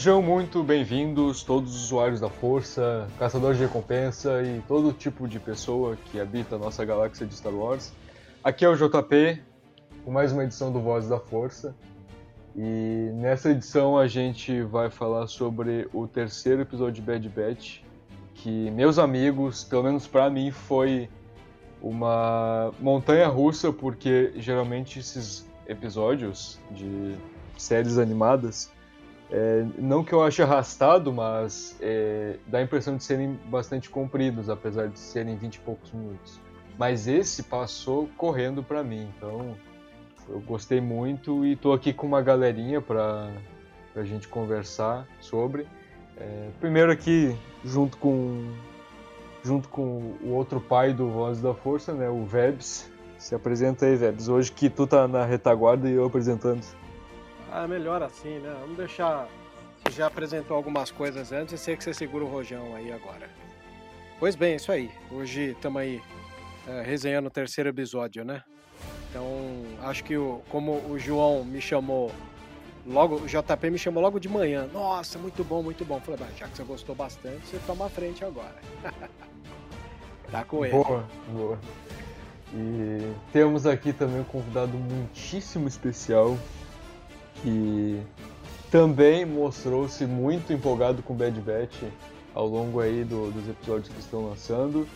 Sejam muito bem-vindos todos os usuários da Força, caçadores de recompensa e todo tipo de pessoa que habita a nossa galáxia de Star Wars. Aqui é o JP, com mais uma edição do Voz da Força. E nessa edição a gente vai falar sobre o terceiro episódio de Bad Batch, que meus amigos, pelo menos para mim, foi uma montanha russa, porque geralmente esses episódios de séries animadas é, não que eu ache arrastado, mas é, dá a impressão de serem bastante compridos, apesar de serem 20 e poucos minutos. Mas esse passou correndo para mim, então eu gostei muito e estou aqui com uma galerinha para a gente conversar sobre. É, primeiro aqui, junto com, junto com o outro pai do Voz da Força, né, o Vebs. Se apresenta aí, Vebs. Hoje que tu tá na retaguarda e eu apresentando. Ah, melhor assim, né? Vamos deixar. Você já apresentou algumas coisas antes e sei que você segura o rojão aí agora. Pois bem, isso aí. Hoje estamos aí é, resenhando o terceiro episódio, né? Então, acho que o, como o João me chamou logo, o JP me chamou logo de manhã. Nossa, muito bom, muito bom. Falei, já que você gostou bastante, você toma a frente agora. tá com ele. Boa, boa. E temos aqui também um convidado muitíssimo especial, que também mostrou-se muito empolgado com Bad Batch ao longo aí do, dos episódios que estão lançando.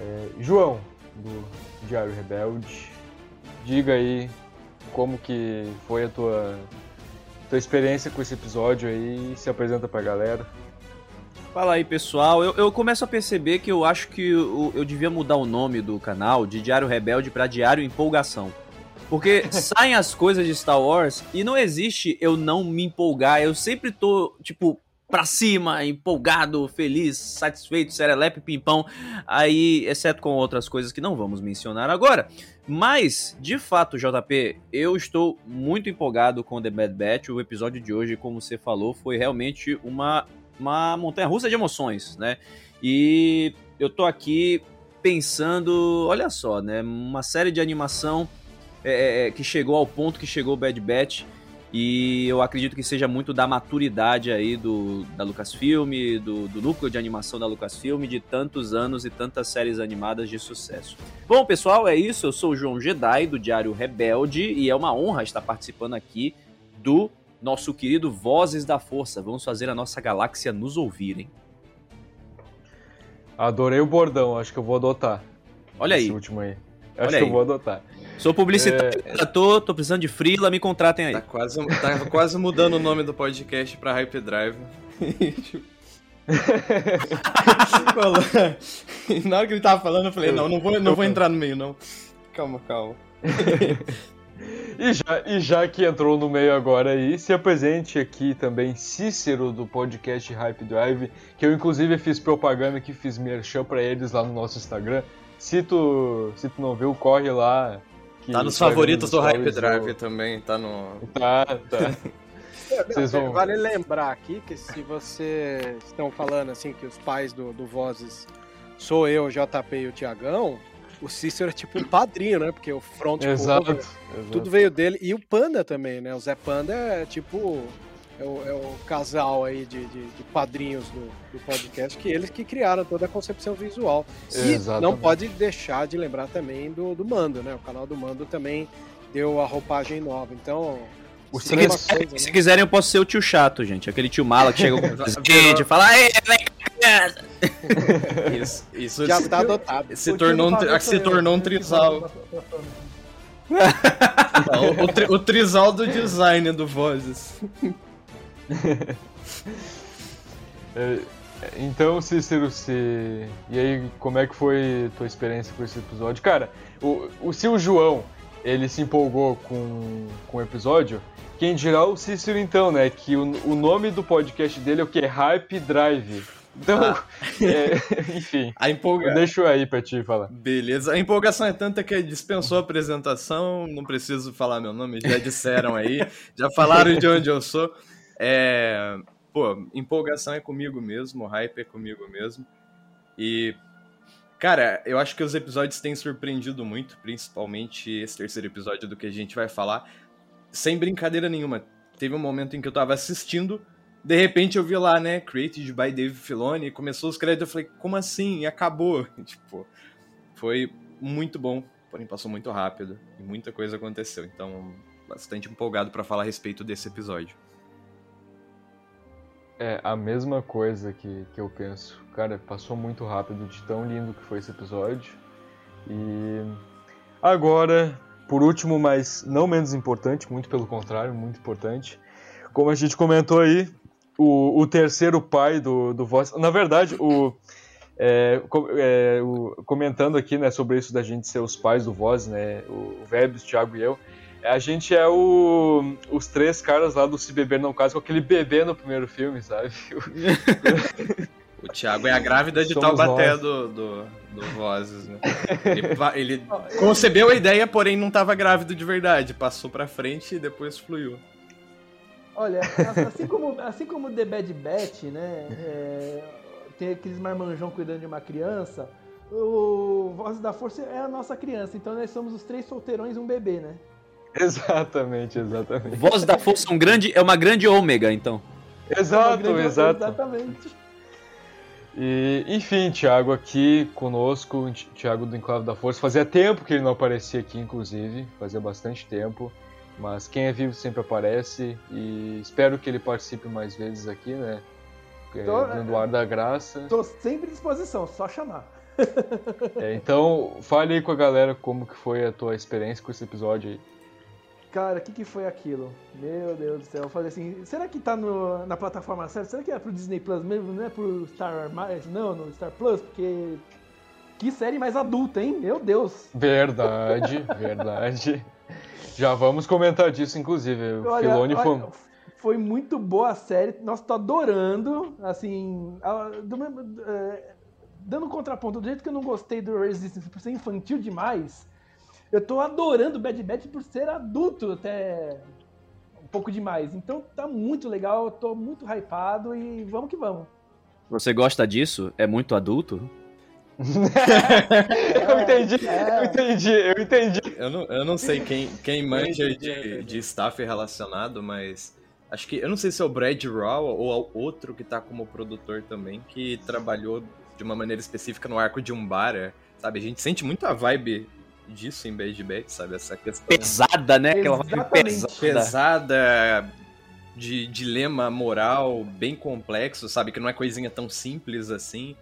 É, João, do Diário Rebelde, diga aí como que foi a tua, tua experiência com esse episódio aí e se apresenta pra galera. Fala aí, pessoal. Eu, eu, começo a perceber que eu acho que eu, eu devia mudar o nome do canal de Diário Rebelde para Diário Empolgação. Porque saem as coisas de Star Wars e não existe eu não me empolgar. Eu sempre tô, tipo, pra cima, empolgado, feliz, satisfeito, serelepe, pimpão. Aí, exceto com outras coisas que não vamos mencionar agora. Mas, de fato, JP, eu estou muito empolgado com The Bad Batch. O episódio de hoje, como você falou, foi realmente uma, uma montanha russa de emoções, né? E eu tô aqui pensando, olha só, né? Uma série de animação é, é, é, que chegou ao ponto que chegou o Bad Batch. E eu acredito que seja muito da maturidade aí do, da Lucasfilm, do, do núcleo de animação da Lucasfilm, de tantos anos e tantas séries animadas de sucesso. Bom, pessoal, é isso. Eu sou o João Jedi, do Diário Rebelde, e é uma honra estar participando aqui do nosso querido Vozes da Força. Vamos fazer a nossa galáxia nos ouvirem. Adorei o bordão, acho que eu vou adotar. Olha Esse aí. último aí. Acho Olha que aí. eu vou adotar. Sou publicitário, É. tô, tô precisando de frila, me contratem aí. Tá quase, tá quase mudando o nome do podcast pra Hype Drive. Na hora que ele tava falando, eu falei, não, não vou, não vou entrar no meio, não. Calma, calma. E já, e já que entrou no meio agora aí, se apresente aqui também Cícero do podcast Hype Drive, que eu inclusive fiz propaganda que fiz merchan pra eles lá no nosso Instagram. Se tu, se tu não viu, corre lá, Tá nos favoritos do Hype stories Drive também, tá no. Tá, tá. É, Vocês vão- Vale lembrar aqui que se vocês estão falando assim que os pais do, do Vozes sou eu, o JP e o Tiagão, o Cícero é tipo um padrinho, né? Porque o front Exato. cover, exato. tudo veio dele. E o Panda também, né? O Zé Panda é tipo. É o, é o casal aí de, de, de padrinhos do, do podcast, que eles que criaram toda a concepção visual. E Exatamente. não pode deixar de lembrar também do, do Mando, né? O canal do Mando também deu a roupagem nova. Então, se coisa, né? Se quiserem, eu posso ser o tio chato, gente. Aquele tio mala que chega com gente e fala, Ei, vem cá, criança." Isso, isso já tá adotado. se O tornou um, se tornou um do trisal. O, o, tri- o trisal do design do Vozes. É, Então, Cícero, se... e aí, como é que foi tua experiência com esse episódio? Cara, o, o, se o João, ele se empolgou com, com o episódio, quem dirá o Cícero então, né? Que o, o nome do podcast dele é o que? Hype Drive. Então, é, enfim, A eu empolgação. deixo aí pra ti falar. Beleza. A empolgação é tanta que dispensou a apresentação. Não preciso falar meu nome, já disseram aí. já falaram de onde eu sou. É. Pô, empolgação é comigo mesmo, hype é comigo mesmo. E. Cara, eu acho que os episódios têm surpreendido muito, principalmente esse terceiro episódio do que a gente vai falar. Sem brincadeira nenhuma. Teve um momento em que eu tava assistindo, de repente eu vi lá, né, created by Dave Filoni, começou os créditos, eu falei, como assim? E acabou. tipo, foi muito bom, porém passou muito rápido e muita coisa aconteceu. Então, bastante empolgado pra falar a respeito desse episódio. É a mesma coisa que, que eu penso. Cara, passou muito rápido de tão lindo que foi esse episódio. E agora, por último, mas não menos importante, muito pelo contrário, muito importante. Como a gente comentou aí, o, o terceiro pai do, do Voz. Na verdade, o, é, é, o- comentando aqui né, sobre isso da gente ser os pais do Voz, né? O, o Thiago e eu. A gente é o, os três caras lá do Se Beber Não Casa com aquele bebê no primeiro filme, sabe? O Thiago é a grávida de Somos Taubaté nós. do, do, do Vozes, né? Ele, ele concebeu a ideia, porém não tava grávido de verdade. Passou pra frente e depois fluiu. Olha, assim como, assim como The Bad Batch, né? é, tem aqueles marmanjão cuidando de uma criança. O Voz da Força é a nossa criança, então nós somos os três solteirões e um bebê, né? exatamente, exatamente. Voz da Força é, um grande, é uma grande ômega, então. Exato, Uma grande- exato. Exatamente. E, enfim, Thiago aqui conosco, Thiago do Enclave da Força. Fazia tempo que ele não aparecia aqui, inclusive, fazia bastante tempo. Mas quem é vivo sempre aparece e espero que ele participe mais vezes aqui, né? É, Tô- dando ar da graça. Tô sempre à disposição, só chamar. É, então, fale aí com a galera como que foi a tua experiência com esse episódio aí. Cara, o que, que foi aquilo? Meu Deus do céu. Eu falei assim, será que tá no- na plataforma certa? Será que é pro Disney Plus mesmo? Não é pro Star? Não, no Star Plus? Porque. Que série mais adulta, hein? Meu Deus. Verdade, verdade. Já vamos comentar disso, inclusive. O Olha, Filoni olha, foi... foi muito boa a série. Nossa, tô adorando. Assim, a- do é, dando contraponto, do jeito que eu não gostei do Resistance por ser infantil demais, eu tô adorando Bad Batch por ser adulto até um pouco demais. Então tá muito legal, eu tô muito hypado e vamos que vamos. Você gosta disso? É muito adulto? eu entendi, É. eu entendi, eu entendi. Eu não, eu não sei quem, quem manja de, de staff relacionado, mas acho que. Eu não sei se é o Brad Raw ou outro que tá como produtor também, que trabalhou de uma maneira específica no arco de Umbara. Sabe? A gente sente muito a vibe disso em Bad Batch, sabe? Essa questão Pesada, né? Aquela pesada. pesada, de dilema moral bem complexo, sabe? Que não é coisinha tão simples assim.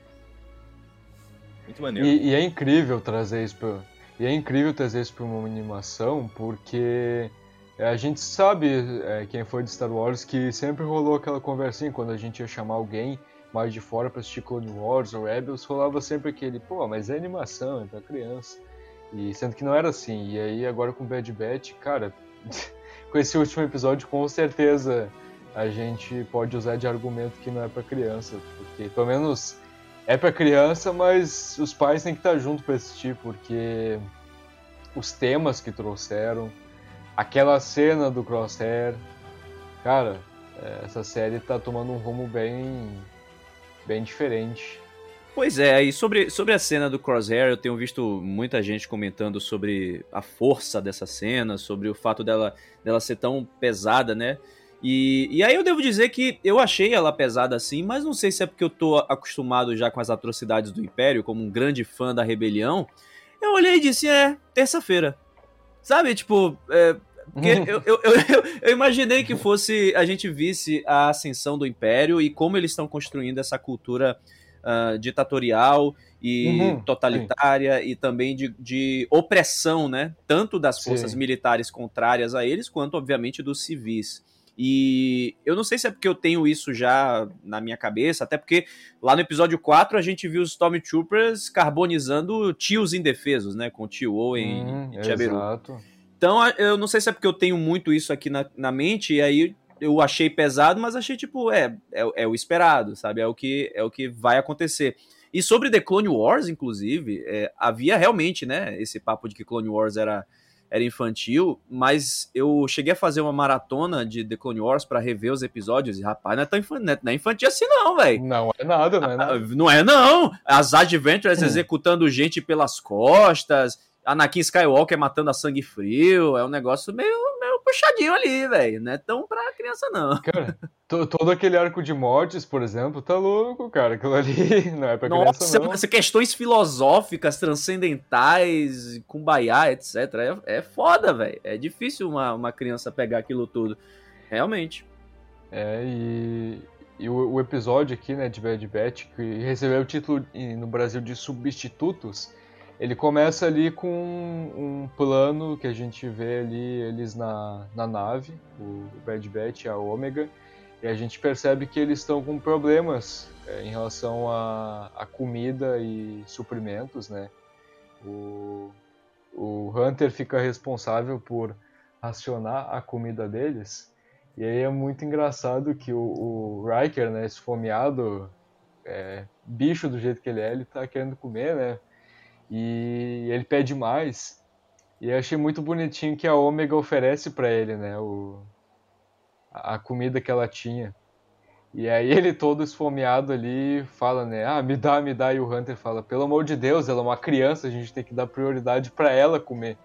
Muito maneiro. E, e é incrível trazer isso pra, e é incrível trazer isso pra uma animação, porque a gente sabe, é, quem foi de Star Wars, que sempre rolou aquela conversinha quando a gente ia chamar alguém mais de fora pra assistir Clone Wars ou Rebels, rolava sempre aquele, pô, mas é animação, é pra criança. E sendo que não era assim. E aí agora com Bad Batch, cara, com esse último episódio, com certeza a gente pode usar de argumento que não é pra criança, porque pelo menos é pra criança, mas os pais têm que estar junto pra assistir, porque os temas que trouxeram, aquela cena do Crosshair. Cara, é, essa série tá tomando um rumo bem, bem diferente. Pois é, e sobre, sobre a cena do Crosshair, eu tenho visto muita gente comentando sobre a força dessa cena, sobre o fato dela, dela ser tão pesada, né? E, e aí eu devo dizer que eu achei ela pesada assim, mas não sei se é porque eu tô acostumado já com as atrocidades do Império, como um grande fã da rebelião. Eu olhei e disse, é, terça-feira. Sabe, tipo, é, porque eu, eu, eu, eu, imaginei que fosse a gente visse a ascensão do Império e como eles estão construindo essa cultura uh, ditatorial e uhum, totalitária sim. e também de, de, opressão, né? Tanto das forças sim. militares contrárias a eles, quanto, obviamente, dos civis. E eu não sei se é porque eu tenho isso já na minha cabeça, até porque lá no episódio 4 a gente viu os Stormtroopers carbonizando tios indefesos, né? Com o tio Owen hum, e. Exato. Então eu não sei se é porque eu tenho muito isso aqui na, na mente, e aí eu achei pesado, mas achei tipo, é, é, é, o esperado, sabe? É o que é o que vai acontecer. E sobre The Clone Wars, inclusive, é, havia realmente, né, esse papo de que Clone Wars era era infantil, mas eu cheguei a fazer uma maratona de The Clone Wars para rever os episódios e, rapaz, não é tão infantil, não é infantil assim não, velho. Não é nada, não é nada. Ah, não é não. As Adventures hum. executando gente pelas costas, Anakin Skywalker matando a sangue frio, é um negócio meio, meio puxadinho ali, velho. Não é tão pra criança, não. Cara, todo aquele arco de mortes, por exemplo, tá louco, cara. Aquilo ali não é pra Nossa, criança, não. Nossa, questões filosóficas, transcendentais, kumbaya, etc. É, é foda, velho. É difícil uma, uma criança pegar aquilo tudo. Realmente. É, e, e o, o episódio aqui, né, de Bad Batch, que recebeu o título no Brasil de Substitutos ele começa ali com um plano que a gente vê ali eles na, na nave, o Bad Batch e a Ômega, e a gente percebe que eles estão com problemas é, em relação a, a, comida e suprimentos, né? O, o Hunter fica responsável por racionar a comida deles, e aí é muito engraçado que o, o Riker, né, esfomeado, é, bicho do jeito que ele é, ele tá querendo comer, né? E ele pede mais. E eu achei muito bonitinho que a Ômega oferece para ele, né? O, a comida que ela tinha. E aí ele todo esfomeado ali fala, né? Ah, me dá, me dá. E o Hunter fala, pelo amor de Deus, ela é uma criança, a gente tem que dar prioridade para ela comer.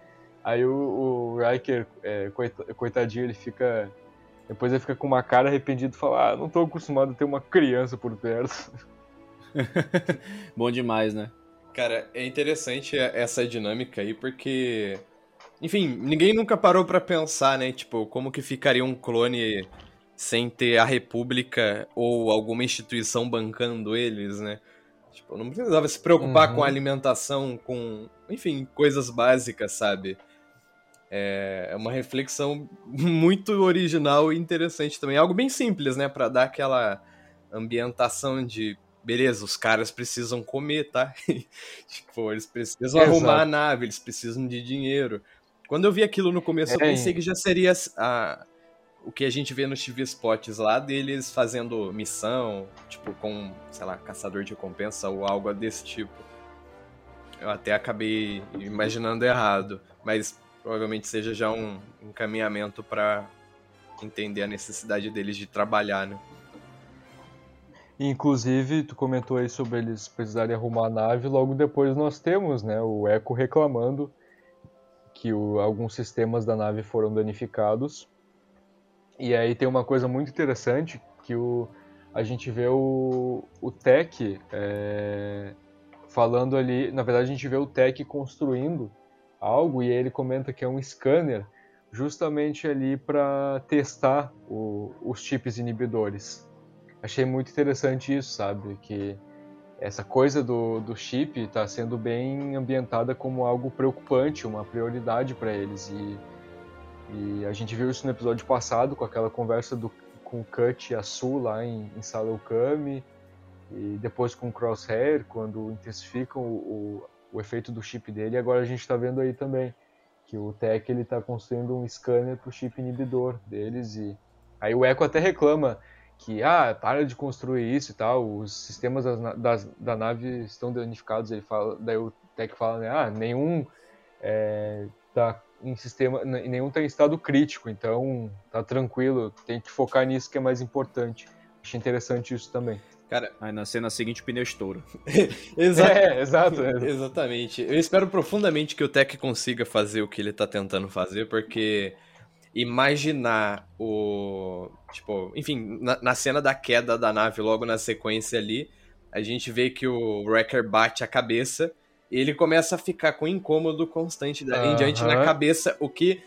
Aí o, o Riker, é, coitadinho, ele fica. Depois ele fica com uma cara arrependido e fala, ah, não tô acostumado a ter uma criança por perto. Bom demais, né? Cara, é interessante essa dinâmica aí, porque. Enfim, ninguém nunca parou para pensar, né? Tipo, como que ficaria um clone sem ter a República ou alguma instituição bancando eles, né? Tipo, não precisava se preocupar uhum. com alimentação, com. Enfim, coisas básicas, sabe? É uma reflexão muito original e interessante também. Algo bem simples, né? Pra dar aquela ambientação de beleza, os caras precisam comer, tá? tipo, eles precisam Exato. arrumar a nave, eles precisam de dinheiro. Quando eu vi aquilo no começo, é. eu pensei que já seria a, o que a gente vê nos TV spots lá deles fazendo missão, tipo, com, sei lá, caçador de recompensa ou algo desse tipo. Eu até acabei imaginando errado, mas provavelmente seja já um encaminhamento para entender a necessidade deles de trabalhar, né? Inclusive, tu comentou aí sobre eles precisarem arrumar a nave, logo depois nós temos, né, o Echo reclamando que o, alguns sistemas da nave foram danificados. E aí tem uma coisa muito interessante que o, a gente vê o, o Tech é, falando ali, na verdade a gente vê o Tech construindo algo e aí ele comenta que é um scanner justamente ali para testar o, os chips inibidores achei muito interessante isso, sabe? Que essa coisa do, do chip está sendo bem ambientada como algo preocupante, uma prioridade para eles. E, e, a gente viu isso no episódio passado, com aquela conversa do, com o Cut e a Su lá em, em Salokami, e depois com o Crosshair, quando intensificam o, o, o efeito do chip dele. E agora a gente está vendo aí também que o Tech está construindo um scanner para o chip inibidor deles. E aí o Echo até reclama que ah, para de construir isso e tal, os sistemas das, das, da nave estão danificados. Ele fala, daí o Tech fala, né, ah, nenhum é, tá em sistema, nenhum tá em estado crítico, então tá tranquilo, tem que focar nisso que é mais importante. Achei interessante isso também. Cara, Aí na cena seguinte o pneu estoura. exato. É, exato. Exatamente. Eu espero profundamente que o Tech consiga fazer o que ele tá tentando fazer, porque imaginar o. Tipo, enfim, na, na cena da queda da nave, logo na sequência ali, a gente vê que o Wrecker bate a cabeça e ele começa a ficar com incômodo constante dali em diante na cabeça, o que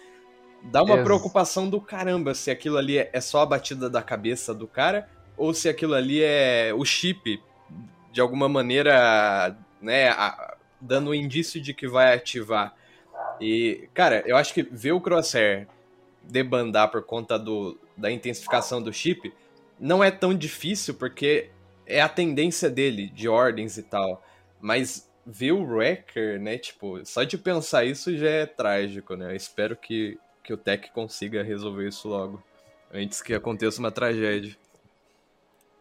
dá uma preocupação do caramba se aquilo ali é é só a batida da cabeça do cara ou se aquilo ali é o chip de alguma maneira, né, a- dando um indício de que vai ativar. E, cara, eu acho que ver o Crosshair debandar por conta do, da intensificação do chip não é tão difícil, porque é a tendência dele, de ordens e tal. Mas ver o Wrecker, né, tipo, só de pensar isso já é trágico, né? Eu espero que, que o Tech consiga resolver isso logo, antes que aconteça uma tragédia.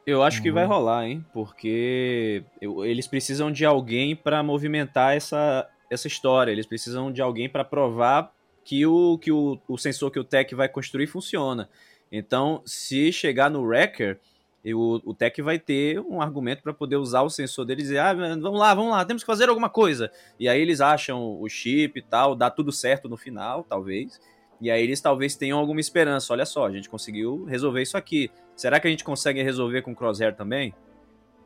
Eu acho que Uhum. vai rolar, hein? Porque eu- eles precisam de alguém pra movimentar essa, essa história. Eles precisam de alguém pra provar que o que o, o sensor que o Tech vai construir funciona. Então, se chegar no Wrecker, o, o Tech vai ter um argumento pra poder usar o sensor dele e dizer: ah, vamos lá, vamos lá, temos que fazer alguma coisa. E aí eles acham o chip e tal, dá tudo certo no final, talvez. E aí eles talvez tenham alguma esperança. Olha só, a gente conseguiu resolver isso aqui. Será que a gente consegue resolver com o Crosshair também?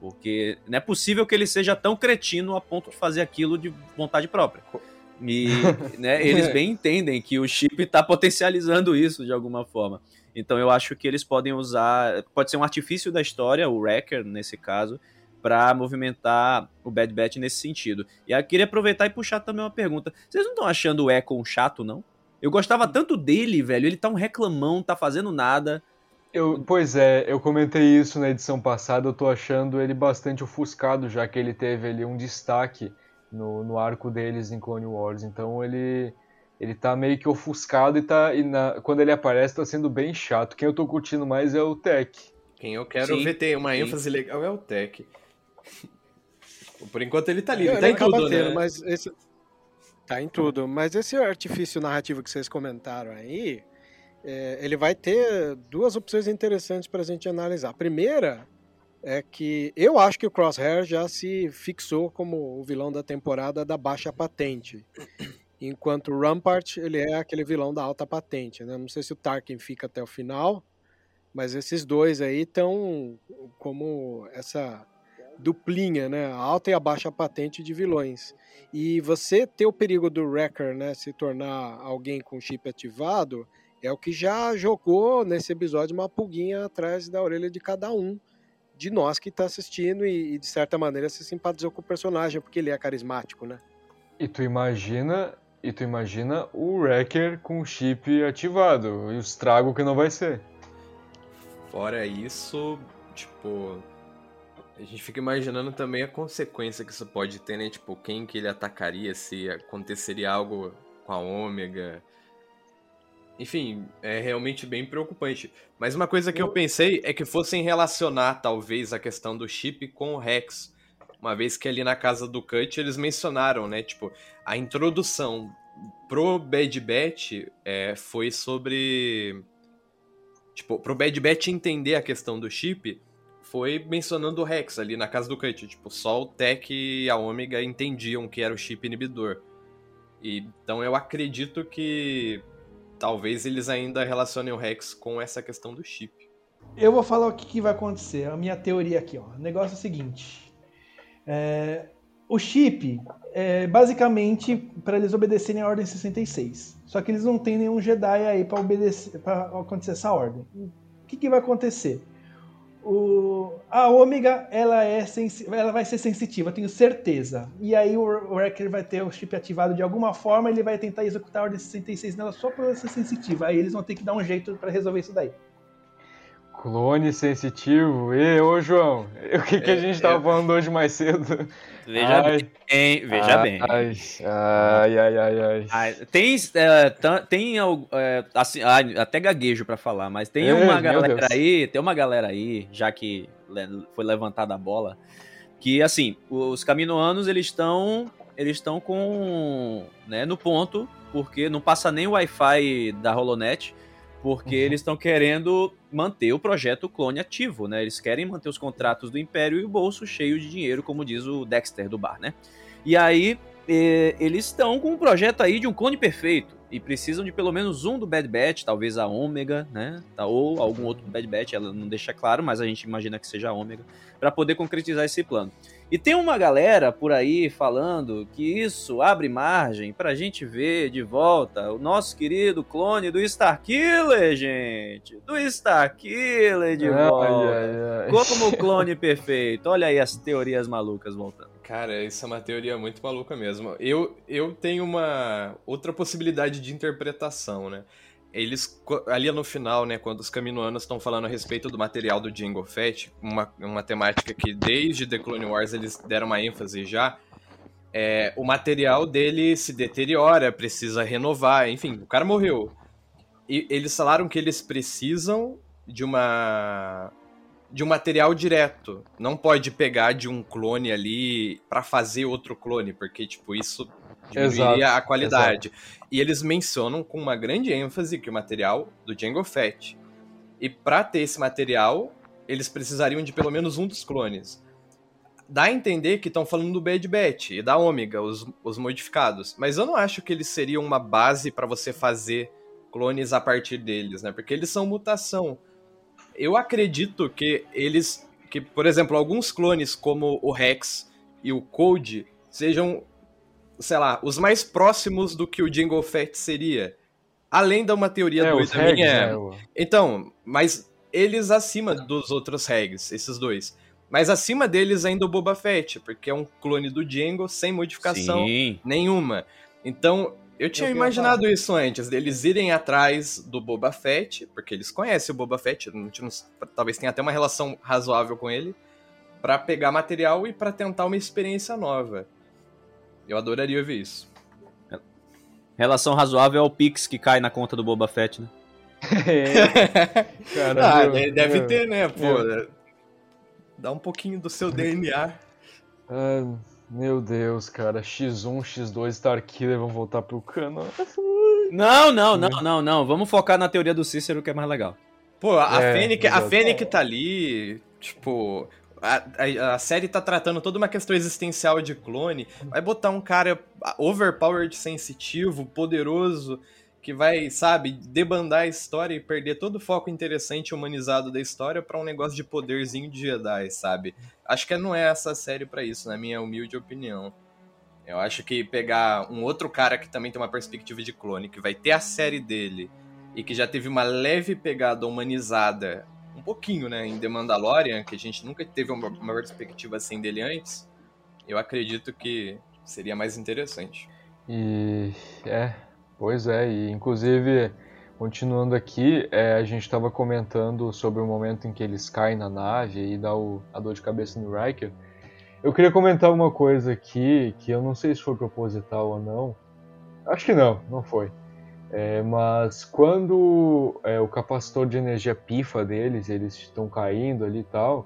Porque não é possível que ele seja tão cretino a ponto de fazer aquilo de vontade própria. E né, eles bem entendem que o chip está potencializando isso de alguma forma. Então eu acho que eles podem usar. Pode ser um artifício da história, o Wrecker, nesse caso, para movimentar o Bad Batch nesse sentido. E aí eu queria aproveitar e puxar também uma pergunta. Vocês não estão achando o Echo um chato, não? Eu gostava tanto dele, velho. Ele tá um reclamão, tá fazendo nada. Eu, pois é, eu comentei isso na edição passada, eu tô achando ele bastante ofuscado, já que ele teve ali um destaque no, no arco deles em Clone Wars. Então ele ele tá meio que ofuscado e tá e na- quando ele aparece tá sendo bem chato. Quem eu tô curtindo mais é o Tech. Quem eu quero Sim, ver ter uma sim. ênfase legal é o Tech. Por enquanto ele tá ali, ele tá em tudo, tendo, né? Mas esse... Tá em tudo. Mas esse artifício narrativo que vocês comentaram aí, é, ele vai ter duas opções interessantes para a gente analisar. A primeira é que eu acho que o Crosshair já se fixou como o vilão da temporada da baixa patente. Enquanto o Rampart, ele é aquele vilão da alta patente. Né? Não sei se o Tarkin fica até o final, mas esses dois aí estão como essa duplinha, né? A alta e a baixa patente de vilões. E você ter o perigo do Wrecker, né, se tornar alguém com chip ativado, é o que já jogou nesse episódio uma pulguinha atrás da orelha de cada um de nós que está assistindo e, e, de certa maneira se simpatizou com o personagem porque ele é carismático, né? E tu imagina, e tu imagina o Wrecker com o chip ativado e o estrago que não vai ser. Fora isso, tipo. A gente fica imaginando também a consequência que isso pode ter, né? Tipo, quem que ele atacaria se aconteceria algo com a Ômega. Enfim, é realmente bem preocupante. Mas uma coisa que eu pensei é que fossem relacionar, talvez, a questão do chip com o Rex. Uma vez que ali na casa do Cut eles mencionaram, né? Tipo, a introdução pro Bad Batch é, foi sobre. Tipo, pro Bad Batch entender a questão do chip, foi mencionando o Rex ali na casa do Cut. Tipo, só o Tech e a Ômega entendiam que era o chip inibidor. E, então eu acredito que talvez eles ainda relacionem o Rex com essa questão do chip. Eu vou falar o que, que vai acontecer. A minha teoria aqui, ó. O negócio é o seguinte. É, o chip é basicamente para eles obedecerem a Ordem 66. Só que eles não têm nenhum Jedi aí para obedecer, para acontecer essa ordem. O que, que vai acontecer? O, a Ômega ela é ela vai ser sensitiva, tenho certeza. E aí o Wrecker vai ter o chip ativado de alguma forma, ele vai tentar executar a Ordem 66 nela só para ela ser sensitiva. Aí eles vão ter que dar um jeito para resolver isso daí. Clone sensitivo. E, ô João, o que, que a gente tava eu- falando hoje mais cedo? Veja Ai. bem, veja Ai, bem. Ai, ai, ai, ai. tem, é, tem é, assim, até gaguejo pra falar, mas tem É, uma galera aí, tem uma galera aí, já que foi levantada a bola, que assim, os caminoanos eles estão eles estão com, né, no ponto porque não passa nem o Wi-Fi da Holonet, porque Uhum. eles estão querendo manter o projeto clone ativo, né? Eles querem manter os contratos do Império e o bolso cheio de dinheiro, como diz o Dexter do bar, né? E aí, eh, eles estão com um projeto aí de um clone perfeito. E precisam de pelo menos um do Bad Batch, talvez a Ômega, né? Tá, Ou algum outro Bad Batch, ela não deixa claro, mas a gente imagina que seja a Ômega, para poder concretizar esse plano. E tem uma galera por aí falando que isso abre margem pra gente ver de volta o nosso querido clone do Starkiller, gente! Do Starkiller de Ai, volta! ai, ai. Como o clone perfeito. Olha aí as teorias malucas voltando. Cara, isso é uma teoria muito maluca mesmo. Eu, eu tenho uma outra possibilidade de interpretação, né? Eles, ali no final, né, quando os caminoanos estão falando a respeito do material do Jango Fett, uma, uma temática que desde The Clone Wars eles deram uma ênfase já, é, o material dele se deteriora, precisa renovar, enfim, o cara morreu. E eles falaram que eles precisam de uma de um material direto. Não pode pegar de um clone ali pra fazer outro clone, porque tipo isso diminuiria Exato, a qualidade. E eles mencionam com uma grande ênfase que o material do Jango Fett. E pra ter esse material, eles precisariam de pelo menos um dos clones. Dá a entender que estão falando do Bad Batch e da Ômega, os, os modificados. Mas eu não acho que eles seriam uma base pra você fazer clones a partir deles, né? Porque eles são mutação. Eu acredito que eles. Que, por exemplo, alguns clones como o Rex e o Code sejam, sei lá, os mais próximos do que o Jingle Fett seria. Além da uma teoria É, doida minha. né? o- Então, mas eles acima dos outros regs, esses dois. Mas acima deles ainda o Boba Fett, porque é um clone do Django sem modificação Sim. nenhuma. Então, eu tinha ia imaginado isso antes, deles irem atrás do Boba Fett, porque eles conhecem o Boba Fett, a gente não- talvez tenha até uma relação razoável com ele, pra pegar material e pra tentar uma experiência nova. Eu adoraria ver isso. Relação razoável é o Pix que cai na conta do Boba Fett, né? Cara, ah, meu- deve meu- ter, né, pô. Dá um pouquinho do seu DNA. Ah, meu Deus, cara. X1, X2, Starkiller vão voltar pro cano. Não, não, não, não, não. Vamos focar na teoria do Cícero que é mais legal. Pô, a É, Fennec, a. Fennec tá ali, tipo, a, a, série tá tratando toda uma questão existencial de clone. Vai botar um cara overpowered, sensitivo, poderoso, que vai, sabe, debandar a história e perder todo o foco interessante e humanizado da história pra um negócio de poderzinho de Jedi, sabe? Acho que não é essa série pra isso, na minha humilde opinião. Eu acho que pegar um outro cara que também tem uma perspectiva de clone, que vai ter a série dele e que já teve uma leve pegada humanizada, um pouquinho, né, em The Mandalorian, que a gente nunca teve uma, uma perspectiva assim dele antes, eu acredito que seria mais interessante. E é, pois é, e inclusive, continuando aqui, é, a gente estava comentando sobre o momento em que eles caem na nave e dá o- a dor de cabeça no Riker. Eu queria comentar uma coisa aqui, que eu não sei se foi proposital ou não. Acho que não, não foi. É, mas quando é, o capacitor de energia pifa deles, eles estão caindo ali e tal,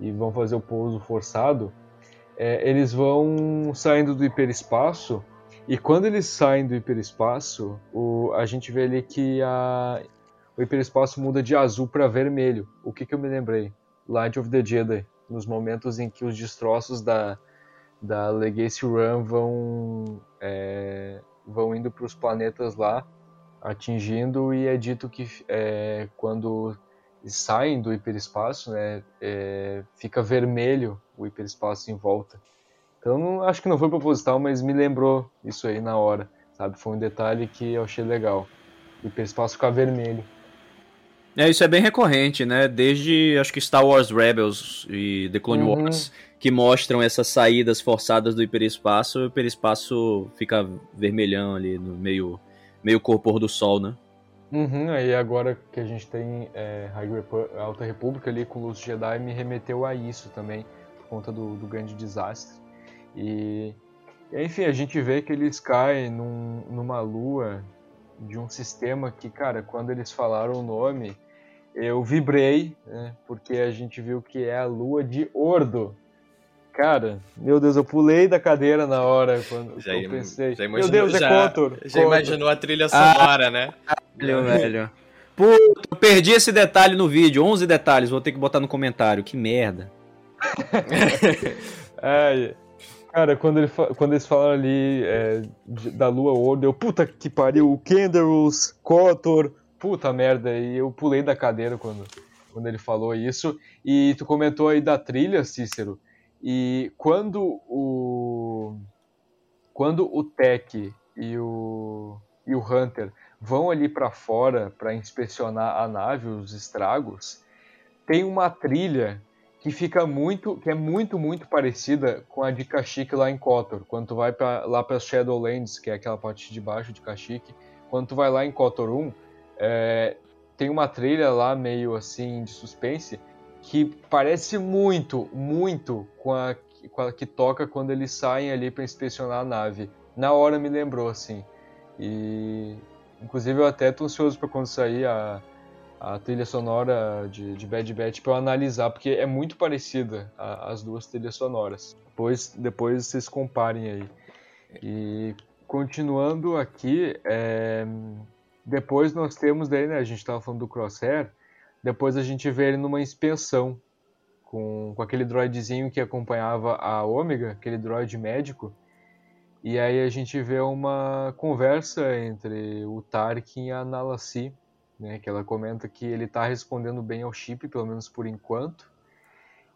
e vão fazer o pouso forçado, é, eles vão saindo do hiperespaço e quando eles saem do hiperespaço, o, a gente vê ali que a, o hiperespaço muda de azul para vermelho. O que, que eu me lembrei? Light of the Jedi, nos momentos em que os destroços da, da Legacy Run vão, é, vão indo para os planetas lá, atingindo, e é dito que é, quando saem do hiperespaço, né, é, fica vermelho o hiperespaço em volta. Então não, acho que não foi proposital, mas me lembrou isso aí na hora, sabe? Foi um detalhe que eu achei legal. O hiperespaço ficar vermelho. É, isso é bem recorrente, né? Desde acho que Star Wars Rebels e The Clone Uhum. Wars, que mostram essas saídas forçadas do hiperespaço, o hiperespaço fica vermelhão ali no meio, meio cor pôr do sol, né? Uhum, aí agora que a gente tem é, Alta República ali com Luz Jedi, me remeteu a isso também, por conta do, do grande desastre. E, e, enfim, a gente vê que eles caem num- numa lua de um sistema que, cara, quando eles falaram o nome, eu vibrei, né, porque a gente viu que é a lua de Ordo. Cara, meu Deus, eu pulei da cadeira na hora quando Já eu pensei. já meu imaginou- Deus, é já- Cotor. Já Cotor. imaginou a trilha sonora, né? Velho, velho. Puta, eu perdi esse detalhe no vídeo. 11 detalhes, vou ter que botar no comentário. Que merda. Ai, cara, quando, ele quando eles falaram ali é, de- da Lua World, eu, puta que pariu, o Kenderus, Kotor, puta merda, e eu pulei da cadeira quando, quando ele falou isso. E tu comentou aí da trilha, Cícero, e quando o. Quando o Tech e o, e o Hunter vão ali pra fora pra inspecionar a nave, os estragos, tem uma trilha que fica muito, que é muito, muito parecida com a de Kashyyyk lá em Kotor. Quando tu vai pra, lá para Shadowlands, que é aquela parte de baixo de Kashyyyk, quando tu vai lá em Kotor 1, é, tem uma trilha lá meio assim de suspense que parece muito, muito com a, com a que toca quando eles saem ali para inspecionar a nave. Na hora me lembrou assim. E inclusive eu até tô ansioso para quando sair a a trilha sonora de, de Bad Batch para eu analisar, porque é muito parecida a- as duas trilhas sonoras. Depois, depois vocês comparem aí. E continuando aqui, é, depois nós temos daí, né, a gente estava falando do Crosshair, depois a gente vê ele numa inspeção com, com aquele droidzinho que acompanhava a Ômega, aquele droid médico, e aí a gente vê uma conversa entre o Tarkin e a Nalassi, né, que ela comenta que ele está respondendo bem ao chip, pelo menos por enquanto.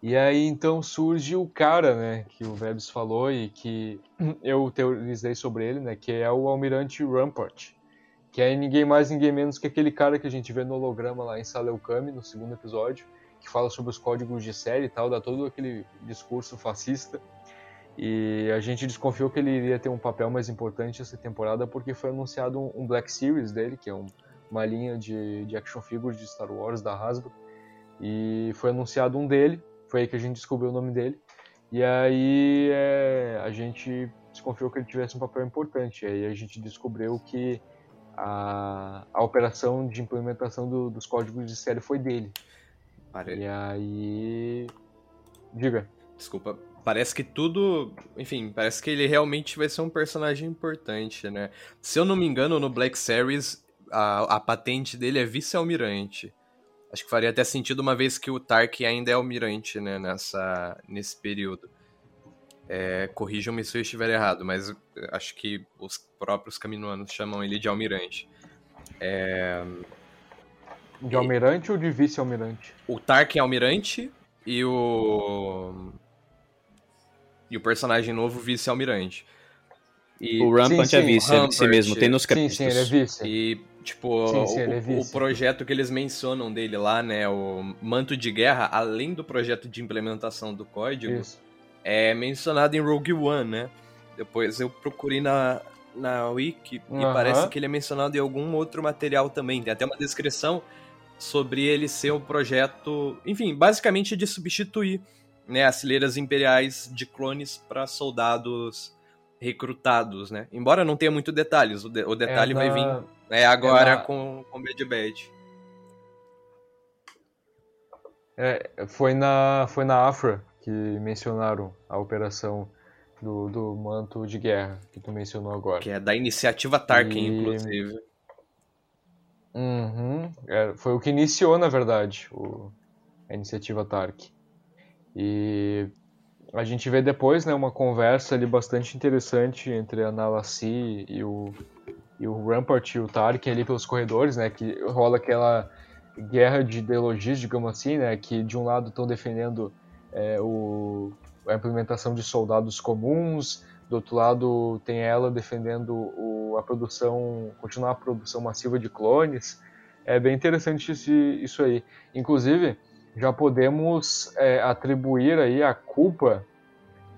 E aí então surge o cara, né, que o Vebs falou e que eu teorizei sobre ele, né, que é o Almirante Rampart, que é ninguém mais ninguém menos que aquele cara que a gente vê no holograma lá em Saleucami, no segundo episódio, que fala sobre os códigos de série e tal, dá todo aquele discurso fascista. E a gente desconfiou que ele iria ter um papel mais importante essa temporada porque foi anunciado um, um Black Series dele, que é um, uma linha de, de action figures de Star Wars da Hasbro. E foi anunciado um dele, foi aí que a gente descobriu o nome dele. E aí é, a gente desconfiou que ele tivesse um papel importante. E aí a gente descobriu que a, a operação de implementação do- dos códigos de série foi dele. Pare- E aí. Diga. Desculpa. Parece que tudo. Enfim, parece que ele realmente vai ser um personagem importante, né? Se eu não me engano, no Black Series, a, a patente dele é vice-almirante. Acho que faria até sentido uma vez que o Tark ainda é almirante, né? Nessa, nesse período. É, Corrijam-me se eu estiver errado, mas eu acho que os próprios caminoanos chamam ele de almirante. De almirante ou de vice-almirante? o Tarkin é almirante e o. E o personagem novo vice-almirante. E, O Rampant sim, é sim, vice, é vice Rampart. mesmo, tem nos Sim, créditos. sim, ele é vice. e, tipo, Sim, sim, o, ele é o- o vice. projeto que eles mencionam dele lá, né? O manto de guerra, além do projeto de implementação do código, Isso. É mencionado em Rogue One, né? Depois eu procurei na, na Wiki e Aham. parece que ele é mencionado em algum outro material também. Tem até uma descrição sobre ele ser um projeto, enfim, basicamente de substituir né, as fileiras imperiais de clones para soldados recrutados, né? Embora não tenha muito detalhes, o, de- o detalhe É vai na- vir é, agora é na- com, com Bad Bad. É, foi na, foi na Afra que mencionaram a operação do, do manto de guerra que tu mencionou agora. Que é da iniciativa Tarkin, E- inclusive. Uhum. É, foi o que iniciou, na verdade, o- a iniciativa Tark. E a gente vê depois né, uma conversa ali bastante interessante entre a Nalassi e o, e o Rampart e o Tark ali pelos corredores, né? Que rola aquela guerra de ideologias, digamos assim, né? Que de um lado estão defendendo é, o, a implementação de soldados comuns, do outro lado tem ela defendendo o, a produção, continuar a produção massiva de clones. É bem interessante esse, isso aí. Inclusive, já podemos é, atribuir aí a culpa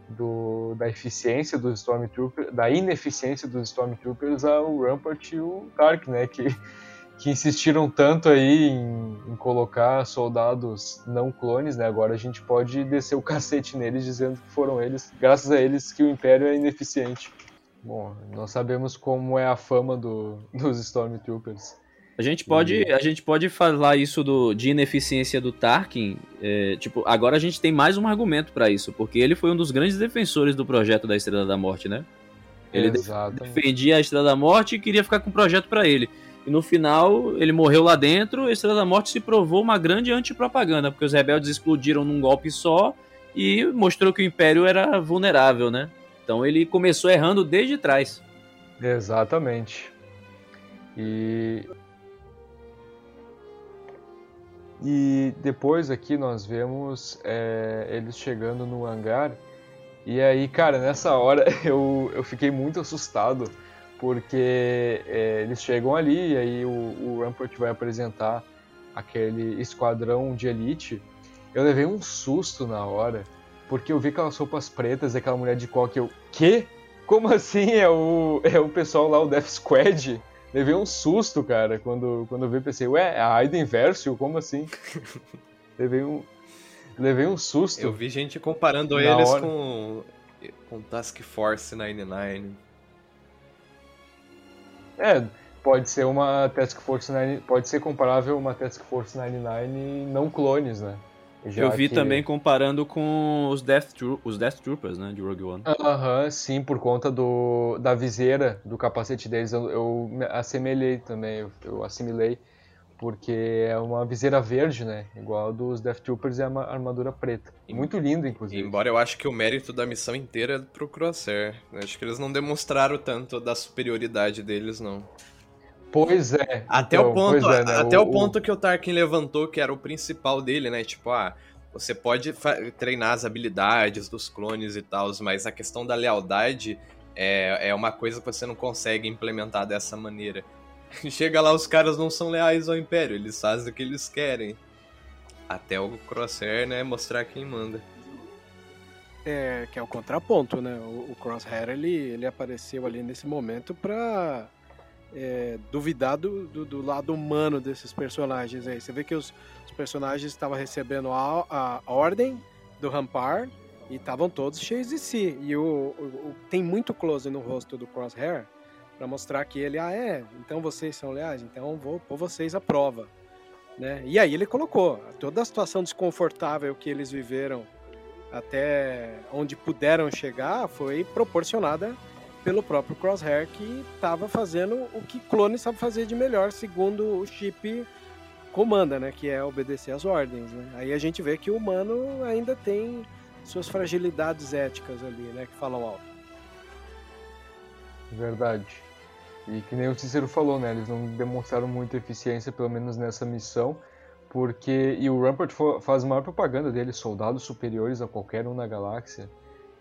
do, da eficiência dos Stormtroopers, da ineficiência dos Stormtroopers ao Rampart e o Tark, né? Que, que insistiram tanto aí em, em colocar soldados não clones, né? Agora a gente pode descer o cacete neles dizendo que foram eles, graças a eles, que o Império é ineficiente. Bom, nós sabemos como é a fama do, dos Stormtroopers. A gente pode, a gente pode falar isso do, de ineficiência do Tarkin. é, tipo, agora a gente tem mais um argumento pra isso, porque ele foi um dos grandes defensores do projeto da Estrela da Morte, né? Ele Exatamente. defendia a Estrela da Morte e queria ficar com o projeto pra ele. E no final, ele morreu lá dentro, a Estrela da Morte se provou uma grande antipropaganda, porque os rebeldes explodiram num golpe só e mostrou que o Império era vulnerável, né? Então ele começou errando desde trás. Exatamente. E e depois aqui nós vemos é, eles chegando no hangar e aí, cara, nessa hora eu, eu fiquei muito assustado porque é, eles chegam ali e aí o, o Rampart vai apresentar aquele esquadrão de elite. Eu levei um susto na hora porque eu vi aquelas roupas pretas e aquela mulher de coque. Eu, quê? Como assim? É o, é o pessoal lá, o Death Squad? Levei um susto, cara, quando, quando eu vi, pensei, ué, é a Aiden Versio? Como assim? levei um, levei um susto. Eu vi gente comparando Na eles hora. com, com Task Force 99. É, pode ser uma Task Force 9, pode ser comparável a uma Task Force 99 não clones, né? Já Eu vi que- também comparando com os Death, os Death Troopers, né, de Rogue One. Aham, sim, por conta do, da viseira do capacete deles, eu, eu me assemelhei também, eu, eu assimilei, porque é uma viseira verde, né? Igual a dos Death Troopers e a ma- armadura preta. Muito lindo, inclusive. Embora eu acho que o mérito da missão inteira é pro Crosshair. Acho que eles não demonstraram tanto da superioridade deles, não. Pois é. Até então, o ponto, é, né, até o, ponto que o Tarkin levantou, que era o principal dele, né? Tipo, ah, você pode treinar as habilidades dos clones e tal, mas a questão da lealdade é, é uma coisa que você não consegue implementar dessa maneira. Chega lá, os caras não são leais ao Império, eles fazem o que eles querem. Até o Crosshair, né, mostrar quem manda. É, que é o contraponto, né? O, o Crosshair, ele, ele apareceu ali nesse momento pra é, duvidar do, do, do lado humano desses personagens aí. Você vê que os, os personagens estavam recebendo a, a ordem do Rampar e estavam todos cheios de si. E o, o- o- tem muito close no rosto do Crosshair pra mostrar que ele, ah, é, então vocês são leais, então vou pôr vocês à prova. Né? E aí ele colocou toda a situação desconfortável que eles viveram até onde puderam chegar foi proporcionada pelo próprio Crosshair que estava fazendo o que clone sabe fazer de melhor segundo o chip comanda, né, que é obedecer às ordens, né? Aí a gente vê que o humano ainda tem suas fragilidades éticas ali, né, que falam alto. Verdade. E que nem o Cícero falou, né? Eles não demonstraram muita eficiência, pelo menos nessa missão, porque. E o Rampart faz maior propaganda dele, soldados superiores a qualquer um na galáxia.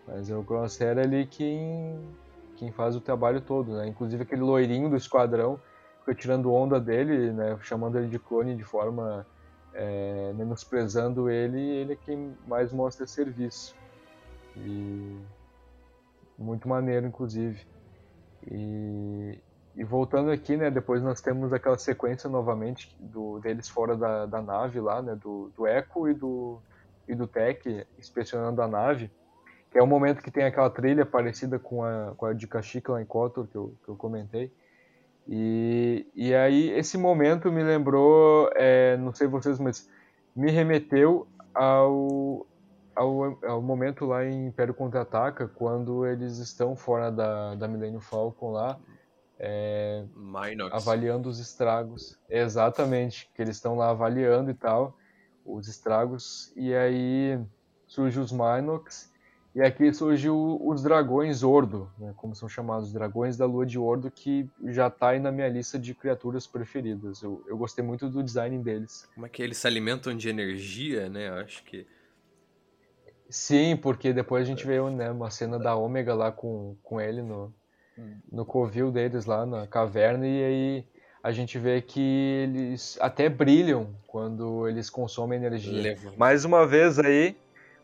Mas é o Crosshair ali quem, quem faz o trabalho todo, né? Inclusive aquele loirinho do esquadrão fica tirando onda dele, né? Chamando ele de clone de forma. é, menosprezando ele, ele é quem mais mostra serviço. E. Muito maneiro, inclusive. E, e voltando aqui, né, depois nós temos aquela sequência novamente do, deles fora da, da nave lá, né, do, do Echo e do, e do Tech inspecionando a nave, que é o momento que tem aquela trilha parecida com a, com a de Kashyyyk lá em KOTOR, que eu, que eu comentei. E, e aí esse momento me lembrou, é, não sei vocês, mas me remeteu ao, ao, ao momento lá em Império Contra-Ataca, quando eles estão fora da, da Millennium Falcon lá, é, avaliando os estragos. Exatamente, que eles estão lá avaliando e tal, os estragos, e aí surge os Minox, e aqui surge o- os dragões Ordo, né, como são chamados, os dragões da Lua de Ordo, que já tá aí na minha lista de criaturas preferidas. Eu, eu gostei muito do design deles. Como é que eles se alimentam de energia, né? Eu acho que. Sim, porque depois a gente vê né, uma cena da Ômega lá com, com ele no, no covil deles lá na caverna e aí a gente vê que eles até brilham quando eles consomem energia. Leva. Mais uma vez aí,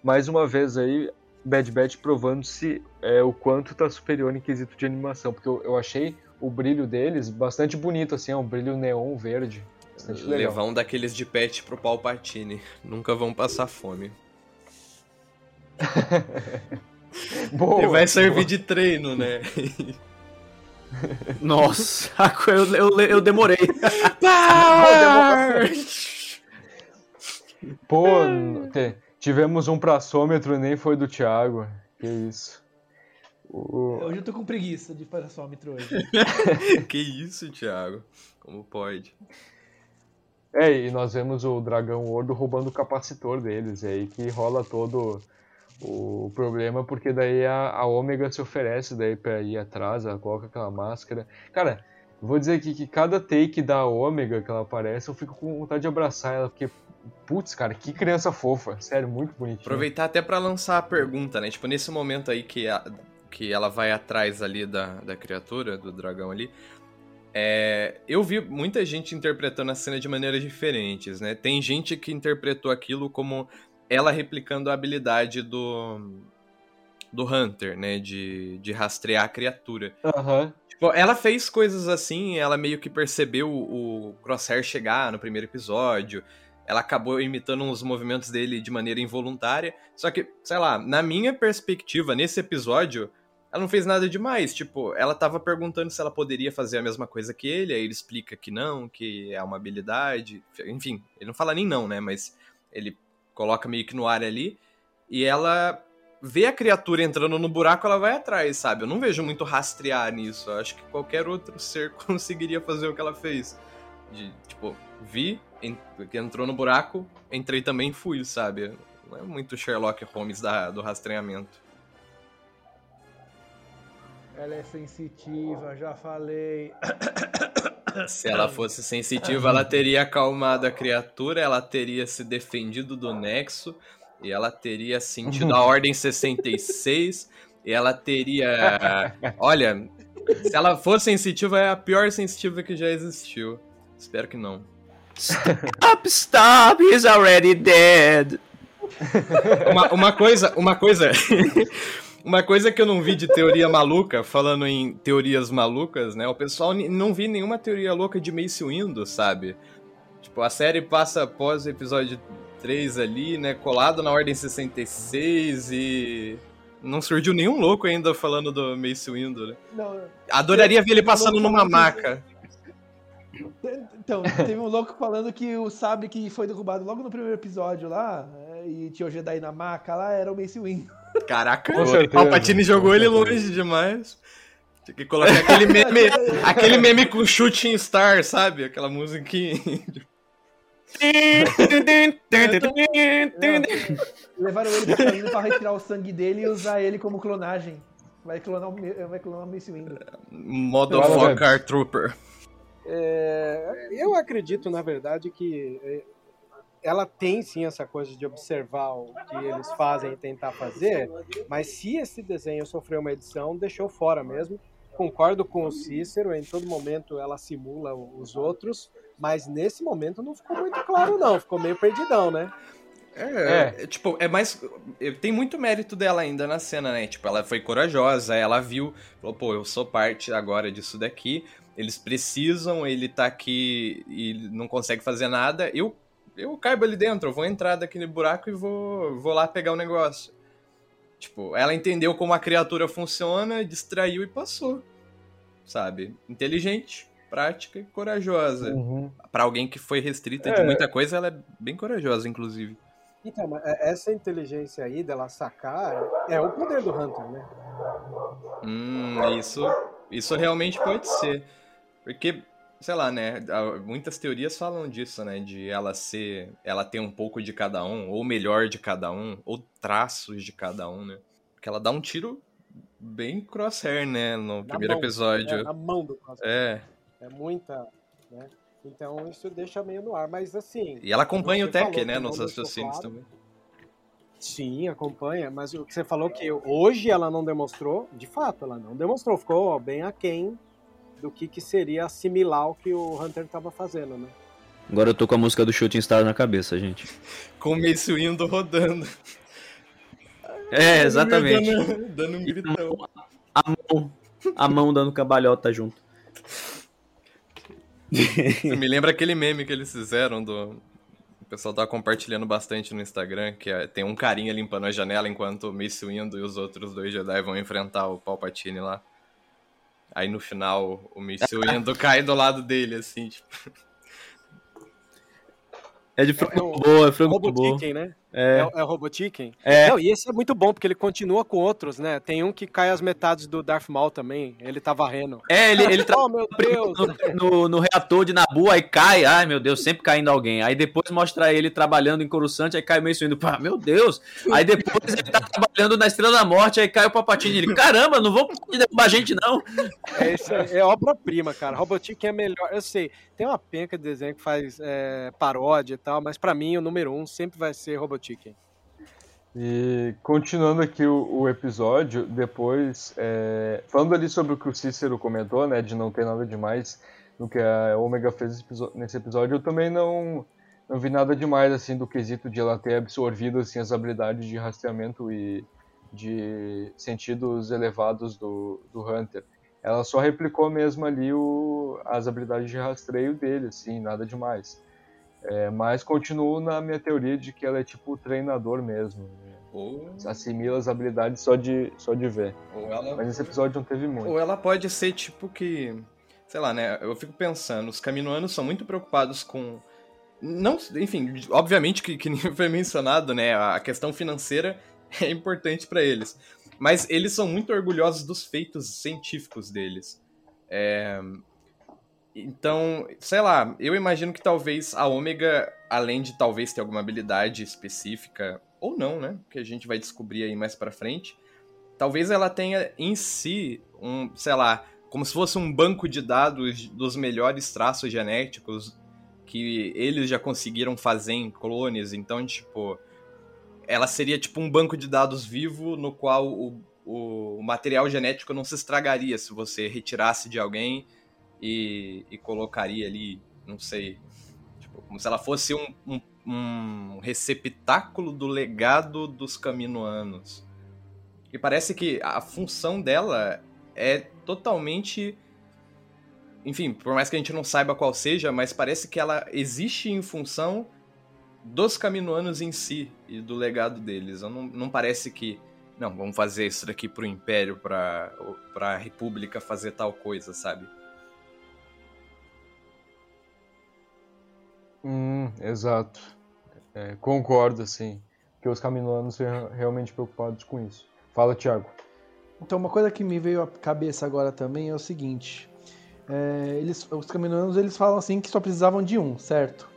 mais uma vez aí, Bad Batch provando-se é, o quanto tá superior em quesito de animação, porque eu, eu achei o brilho deles bastante bonito, assim, é um brilho neon verde, bastante legal. Levar um daqueles de pet pro Palpatine. Nunca vão passar fome. Boa, Ele vai servir boa. de treino, né? Nossa, eu, eu, eu demorei. Pô, tivemos um praçômetro, nem foi do Thiago. Que isso. O- Hoje eu tô com preguiça de fazer sômetro hoje. que isso, Thiago? Como pode? É, e nós vemos o Dragão Gordo roubando o capacitor deles. E aí que rola todo o problema, porque daí a, a Ômega se oferece daí pra ir atrás, ela coloca aquela máscara. Cara, vou dizer aqui que cada take da Ômega que ela aparece, eu fico com vontade de abraçar ela, porque, putz, cara, que criança fofa. Sério, muito bonitinho. Aproveitar até pra lançar a pergunta, né? Tipo, nesse momento aí que, a- que ela vai atrás ali da, da criatura, do dragão ali, é, eu vi muita gente interpretando a cena de maneiras diferentes, né? Tem gente que interpretou aquilo como ela replicando a habilidade do, do Hunter, né? De, de rastrear a criatura. Aham. Tipo, ela fez coisas assim, ela meio que percebeu o o Crosshair chegar no primeiro episódio. Ela acabou imitando os movimentos dele de maneira involuntária. Só que, sei lá, na minha perspectiva, nesse episódio, ela não fez nada demais. Tipo, ela tava perguntando se ela poderia fazer a mesma coisa que ele, aí ele explica que não, que é uma habilidade. Enfim, ele não fala nem não, né? Mas ele coloca meio que no ar ali. E ela vê a criatura entrando no buraco, ela vai atrás, sabe? Eu não vejo muito rastrear nisso. Eu acho que qualquer outro ser conseguiria fazer o que ela fez. De, tipo, vi, entrou no buraco, entrei também e fui, sabe? Não é muito Sherlock Holmes da, do rastreamento. Ela é sensitiva, já falei. Se ela fosse sensitiva, ela teria acalmado a criatura, ela teria se defendido do Nexo, e ela teria sentido a Ordem 66, e ela teria. Olha, se ela fosse sensitiva, é a pior sensitiva que já existiu. Espero que não. Stop, stop, he's already dead. Uma, uma coisa, uma coisa. Uma coisa que eu não vi de teoria maluca, falando em teorias malucas, né? O pessoal não vi nenhuma teoria louca de Mace Windu, sabe? Tipo, a série passa após o episódio 3 ali, né? Colado na Ordem 66 e. Não surgiu nenhum louco ainda falando do Mace Windu, né? Não, Adoraria ver ele passando numa maca. então, teve um louco falando que o sabre que foi derrubado logo no primeiro episódio lá, é, e tinha o Jedi na maca lá, era o Mace Windu. Caraca, o Palpatine jogou ele longe demais. Tinha que colocar aquele meme, aquele meme com Shooting Star, sabe? Aquela musiquinha. Levaram ele pra pra retirar o sangue dele e usar ele como clonagem. Vai clonar o, vai clonar o Mace Windu. Motherfucker Trooper. É, eu acredito, na verdade, que é, ela tem sim essa coisa de observar o que eles fazem e tentar fazer, mas se esse desenho sofreu uma edição, deixou fora mesmo. Concordo com o Cícero, em todo momento ela simula os outros, mas nesse momento não ficou muito claro, não, ficou meio perdidão, né? É, é, tipo, é mais. é, Tem muito mérito dela ainda na cena, né? Tipo, ela foi corajosa, ela viu, falou, pô, eu sou parte agora disso daqui. Eles precisam, ele tá aqui e não consegue fazer nada. Eu, eu caibo ali dentro, eu vou entrar daqui no buraco e vou, vou lá pegar o negócio. Tipo, ela entendeu como a criatura funciona, distraiu e passou. Sabe? Inteligente, prática e corajosa. Uhum. Pra alguém que foi restrita de É. muita coisa, ela é bem corajosa, inclusive. Então, mas é- essa inteligência aí dela sacar é o poder do Hunter, né? Hum, isso, isso realmente pode ser. Porque, sei lá, né? Muitas teorias falam disso, né? De ela ser. Ela ter um pouco de cada um, ou melhor de cada um, ou traços de cada um, né? Porque ela dá um tiro bem crosshair, né? No Na primeiro mão, episódio. É, na mão do Cosmo. É. É muita, né? Então isso deixa meio no ar, mas assim. E ela acompanha o Tech, né? Nos raciocínios claro. também. Sim, acompanha, mas o que você falou que hoje ela não demonstrou, de fato, ela não demonstrou, ficou bem aquém do que, que seria assimilar o que o Hunter estava fazendo, né? Agora eu tô com a música do Shooting Star na cabeça, gente. Com o Mace Windu rodando. É, exatamente. Dando, dando um gritão. A mão, a mão dando cambalhota junto. Me lembra aquele meme que eles fizeram do. O pessoal tava compartilhando bastante no Instagram, que é- tem um carinha limpando a janela enquanto o Mace Windu e os outros dois Jedi vão enfrentar o Palpatine lá. Aí no final o Mace Windu cai do lado dele, assim, tipo. É de frango boa, é frango boa. Robotiken, né? É. É, é o Robotiken? É. Não, e esse é muito bom, porque ele continua com outros, né? Tem um que cai as metades do Darth Maul também. Ele tá varrendo. É, ele, ele Oh, meu Deus! no, no, no reator de Nabu, aí cai, ai meu Deus, sempre caindo alguém. Aí depois mostra ele trabalhando em Coruscant, aí cai o Mace Windu, pá, meu Deus. Aí depois ele tá trabalhando na Estrela da Morte, aí cai o Papatini, ele, caramba, não vou derrubar a gente não. É, esse é, é obra-prima, cara. Robotiken é melhor. Eu sei, tem uma penca de desenho que faz é, paródia e tal, mas pra mim o número um sempre vai ser Robotiken. E continuando aqui o, o episódio, depois, é, falando ali sobre o que o Cícero comentou, né, de não ter nada demais no que a Omega fez nesse episódio, eu também não, não vi nada demais, assim, do quesito de ela ter absorvido, assim, as habilidades de rastreamento e de sentidos elevados do, do Hunter. Ela só replicou mesmo ali o, as habilidades de rastreio dele, assim, nada demais. É, mas continuo na minha teoria de que ela é tipo o treinador mesmo. Ou, Assimila as habilidades só de, só de ver. ela. Mas esse episódio não teve muito. Ou ela pode ser tipo que. Sei lá, né? Eu fico pensando, os caminoanos são muito preocupados com. Não, enfim, obviamente que, que nem foi mencionado, né? A questão financeira é importante pra eles. Mas eles são muito orgulhosos dos feitos científicos deles. É, Então, sei lá, eu imagino que talvez a Ômega, além de talvez ter alguma habilidade específica, ou não, né? Que a gente vai descobrir aí mais pra frente, talvez ela tenha em si um, sei lá, como se fosse um banco de dados dos melhores traços genéticos que eles já conseguiram fazer em clones. Então, tipo, ela seria tipo um banco de dados vivo no qual o, o material genético não se estragaria se você retirasse de alguém e, e colocaria ali, não sei, tipo, como se ela fosse um, um, um receptáculo do legado dos caminoanos. E parece que a função dela é totalmente. Enfim, por mais que a gente não saiba qual seja, mas parece que ela existe em função dos caminoanos em si e do legado deles. Não, não parece que. Não, vamos fazer isso daqui pro Império, pra, pra República fazer tal coisa, sabe? Hum, exato. É, concordo, assim. Que os caminoanos são realmente preocupados com isso. Fala, Thiago. Então, uma coisa que me veio à cabeça agora também é o seguinte: é, eles, os caminoanos eles falam assim que só precisavam de um, certo?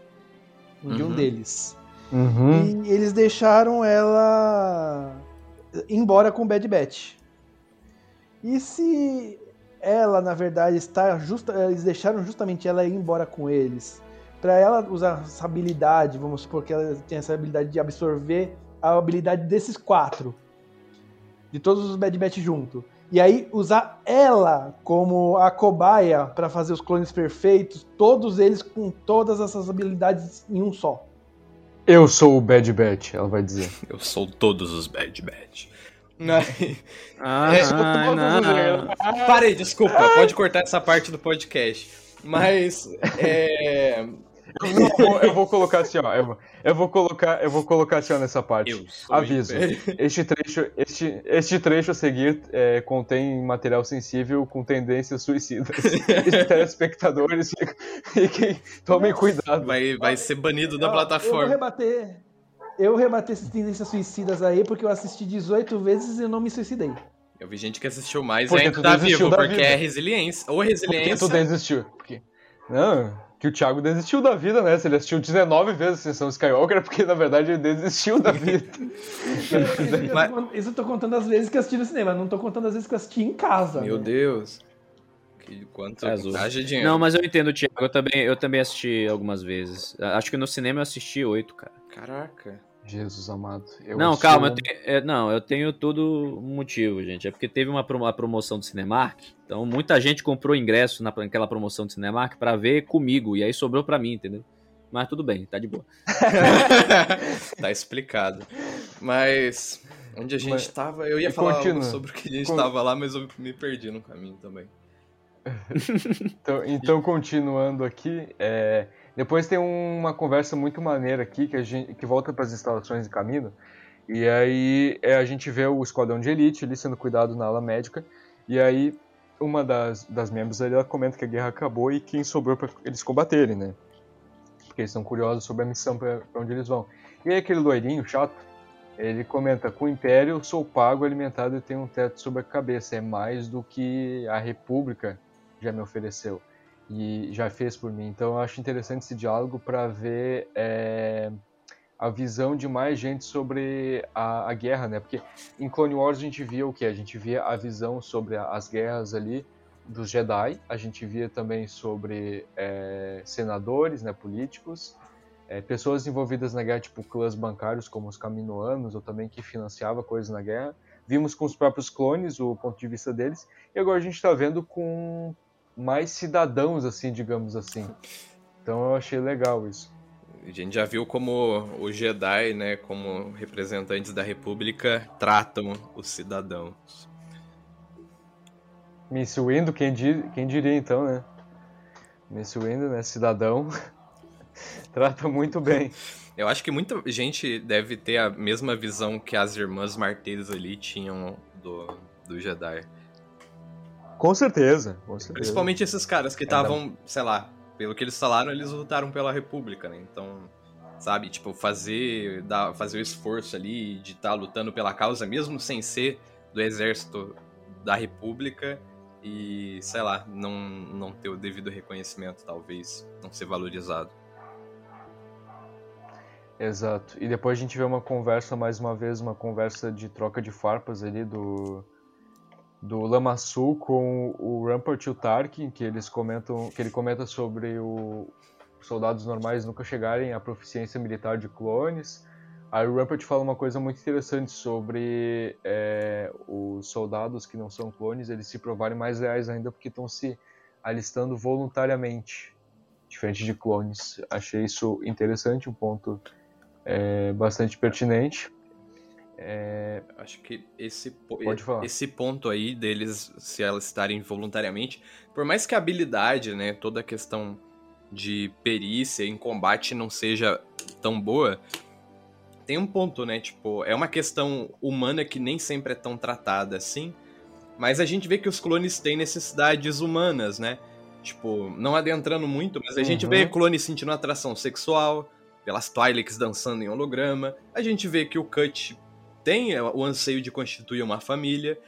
De um Uhum. deles. Uhum. E eles deixaram ela embora com o Bad Batch. E se ela, na verdade, está justa, eles deixaram justamente ela ir embora com eles, para ela usar essa habilidade, vamos supor que ela tem essa habilidade de absorver a habilidade desses quatro, de todos os Bad Batch junto. E aí usar ela como a cobaia para fazer os clones perfeitos, todos eles com todas essas habilidades em um só. Eu sou o Bad Batch, ela vai dizer. Eu sou todos os Bad Batch. Ah, É, não. Parei, desculpa, pode cortar essa parte do podcast. Mas é, Eu vou, eu vou colocar assim, ó. Eu, vou- eu vou colocar, eu vou colocar assim ó, nessa parte. eu sou o Aviso. Este trecho, este, este trecho a seguir é, contém material sensível com tendências suicidas. Os telespectadores fiquem, tomem cuidado. Vai, vai ser banido da Ó, Eu vou plataforma. rebater. Eu rebater essas tendências suicidas aí, porque eu assisti 18 vezes e não me suicidei. Eu vi gente que assistiu mais e Porque ainda tá desistiu vivo, porque vida. é resiliência. Ou resiliência. tu desistiu? Porque... Não, que o Thiago desistiu da vida, né? Se ele assistiu 19 vezes a sessão Skywalker, é porque na verdade ele desistiu da vida. Isso eu tô contando as vezes que assisti no cinema, não tô contando as vezes que eu assisti em casa. Meu né? Deus. Que quanto É dinheiro. Não, mas eu entendo, Thiago. Eu também, eu também assisti algumas vezes. Acho que no cinema eu assisti oito, cara. Caraca. Jesus amado. eu não, sou- calma, eu tenho, é, não, eu tenho tudo um motivo, gente. É porque teve uma, uma promoção do Cinemark, então muita gente comprou ingresso na- naquela promoção do Cinemark pra ver comigo, e aí sobrou pra mim, entendeu? Mas tudo bem, tá de boa. tá explicado. Mas. Onde a gente Mas- tava? Eu ia e falar sobre o que a gente Con- tava lá, mas eu me perdi no caminho também. Então, então, continuando aqui, é, depois tem uma conversa muito maneira aqui que, a gente, que volta para as instalações de caminho. E aí é, a gente vê o esquadrão de elite ali sendo cuidado na ala médica. E aí uma das, das membros ali, ela comenta que a guerra acabou e quem sobrou para eles combaterem, né? Porque eles estão curiosos sobre a missão para onde eles vão. E aí aquele loirinho chato, ele comenta, com o Império sou pago, alimentado e tenho um teto sobre a cabeça. É mais do que a República já me ofereceu e já fez por mim. Então eu acho interessante esse diálogo para ver é, a visão de mais gente sobre a, a, guerra, né? Porque em Clone Wars a gente via o que? A gente via a visão sobre as guerras ali dos Jedi, a gente via também sobre é, senadores, né, políticos, é, pessoas envolvidas na guerra, tipo clãs bancários como os Caminoanos, ou também que financiava coisas na guerra. Vimos com os próprios clones o ponto de vista deles, e agora a gente está vendo com mais cidadãos, assim, digamos assim. Então eu achei legal isso. A gente já viu como os Jedi, né, como representantes da República, tratam os cidadãos. Miss Windu, quem, quem diria então, né? Miss Windu, né, cidadão, trata muito bem. Eu acho que muita gente deve ter a mesma visão que as irmãs marteiras ali tinham do, do Jedi. Com certeza, com certeza. Principalmente esses caras que estavam, sei lá, pelo que eles falaram, eles lutaram pela República, né? Então, sabe, tipo, fazer, dar, fazer o esforço ali de estar tá lutando pela causa, mesmo sem ser do exército da República e, sei lá, não, não ter o devido reconhecimento, talvez, não ser valorizado. Exato. E depois a gente vê uma conversa, mais uma vez, uma conversa de troca de farpas ali do do Lamassu com o Rampart e o Tarkin, que eles comentam, que ele comenta sobre o soldados normais nunca chegarem à proficiência militar de clones. Aí o Rampart fala uma coisa muito interessante sobre é, os soldados que não são clones, eles se provarem mais reais ainda porque estão se alistando voluntariamente, diferente de clones. Achei isso interessante, um ponto é, bastante pertinente. É, acho que esse, esse ponto aí deles se elas estarem voluntariamente, por mais que a habilidade, né, toda a questão de perícia em combate não seja tão boa, tem um ponto, né, tipo, é uma questão humana que nem sempre é tão tratada assim, mas a gente vê que os clones têm necessidades humanas, né? Tipo, não adentrando muito, mas a uhum. gente vê clones sentindo atração sexual, pelas Twi'leks dançando em holograma, a gente vê que o Cut tem o anseio de constituir uma família,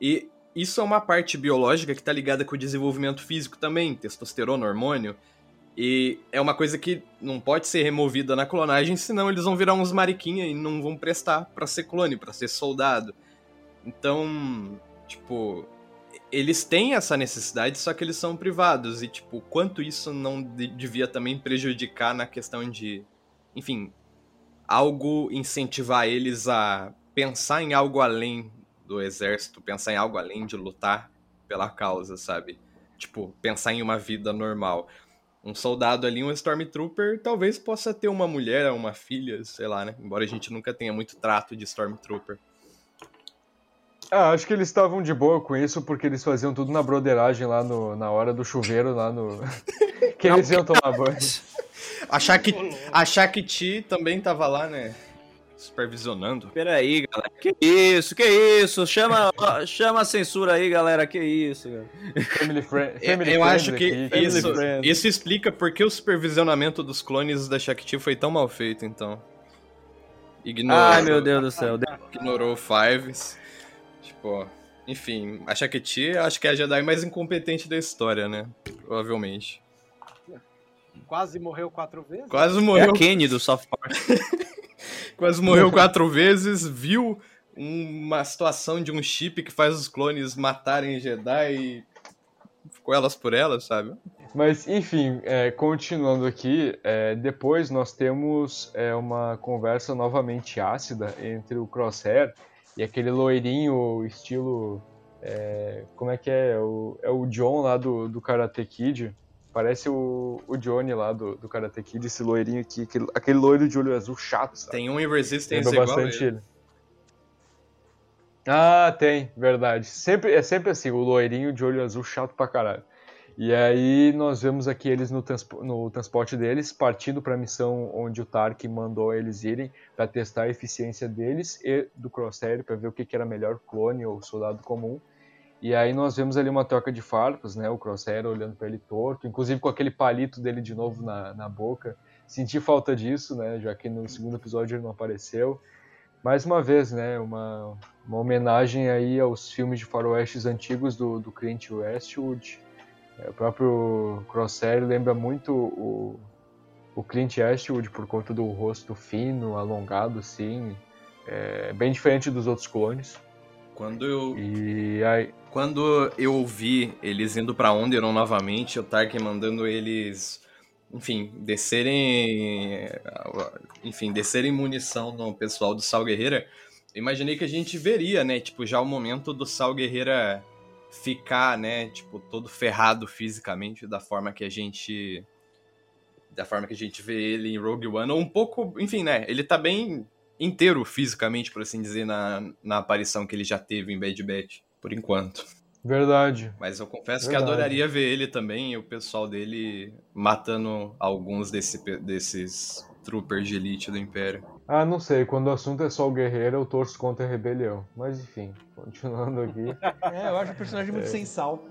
e isso é uma parte biológica que está ligada com o desenvolvimento físico também, testosterona, hormônio, e é uma coisa que não pode ser removida na clonagem, senão eles vão virar uns mariquinha e não vão prestar para ser clone, para ser soldado. Então, tipo, eles têm essa necessidade, só que eles são privados. E tipo, quanto isso não devia também prejudicar na questão de, enfim, algo incentivar eles a pensar em algo além do exército, pensar em algo além de lutar pela causa, sabe? Tipo, pensar em uma vida normal. Um soldado ali, um Stormtrooper, talvez possa ter uma mulher, uma filha, sei lá, né? Embora a gente nunca tenha muito trato de Stormtrooper. Ah, acho que eles estavam de boa com isso porque eles faziam tudo na broderagem lá no, na hora do chuveiro, lá no. que eles iam tomar banho. Achar que, achar que Ti também tava lá, né? Supervisionando. Peraí, galera. Que isso, que isso? Chama, chama a censura aí, galera. Que isso, Family, friend, family Eu acho que aqui. isso, isso explica por que o supervisionamento dos clones da Shakti foi tão mal feito, então. Ignorou, Ai, meu Deus do céu. Ignorou o Fives. Tipo, enfim, a Shakti acho que é a Jedi mais incompetente da história, né? Provavelmente. Quase morreu quatro vezes? Quase morreu. É a Kenny do South Park. Quase morreu quatro vezes, viu uma situação de um chip que faz os clones matarem Jedi e ficou elas por elas, sabe? Mas, enfim, é, continuando aqui, é, depois nós temos é, uma conversa novamente ácida entre o Crosshair e aquele loirinho estilo. É, como é que é? é? O, é o John lá do, do Karate Kid. Parece o, o Johnny lá do, do Karate Kid, esse loirinho aqui, aquele, aquele loiro de olho azul chato, sabe? Tem um em Resistance igual bastante ele. ele. Ah, tem, verdade. Sempre, é sempre assim, o loirinho de olho azul chato pra caralho. E aí nós vemos aqui eles no, transpo no transporte deles, partindo para a missão onde o Tark mandou eles irem para testar a eficiência deles e do Crosshair para ver o que, que era melhor, clone ou soldado comum. E aí nós vemos ali uma troca de farpas, né? O Crosshair olhando para ele torto, inclusive com aquele palito dele de novo na, na boca. Senti falta disso, né? Já que no segundo episódio ele não apareceu. Mais uma vez, né? Uma, uma homenagem aí aos filmes de faroestes antigos do, do Clint Westwood. É, o próprio Crosshair lembra muito o, o Clint Eastwood por conta do rosto fino, alongado, assim. É bem diferente dos outros clones. Quando eu. E aí. Quando eu vi eles indo pra Onderon novamente, o Tarkin mandando eles. Enfim, descerem. Enfim, descerem munição no pessoal do Sal Guerreira. Imaginei que a gente veria, né? Tipo, já o momento do Sal Guerreira ficar, né? Tipo, todo ferrado fisicamente, da forma que a gente. Da forma que a gente vê ele em Rogue One. Ou um pouco. Enfim, né? Ele tá bem inteiro fisicamente, por assim dizer, na, na aparição que ele já teve em Bad Batch, por enquanto. Verdade. Mas eu confesso Verdade. que adoraria ver ele também e o pessoal dele matando alguns desse, desses troopers de elite do Império. Ah, não sei. Quando o assunto é só o guerreiro, eu torço contra a rebelião. Mas enfim, continuando aqui. É, eu acho o personagem muito sem sal.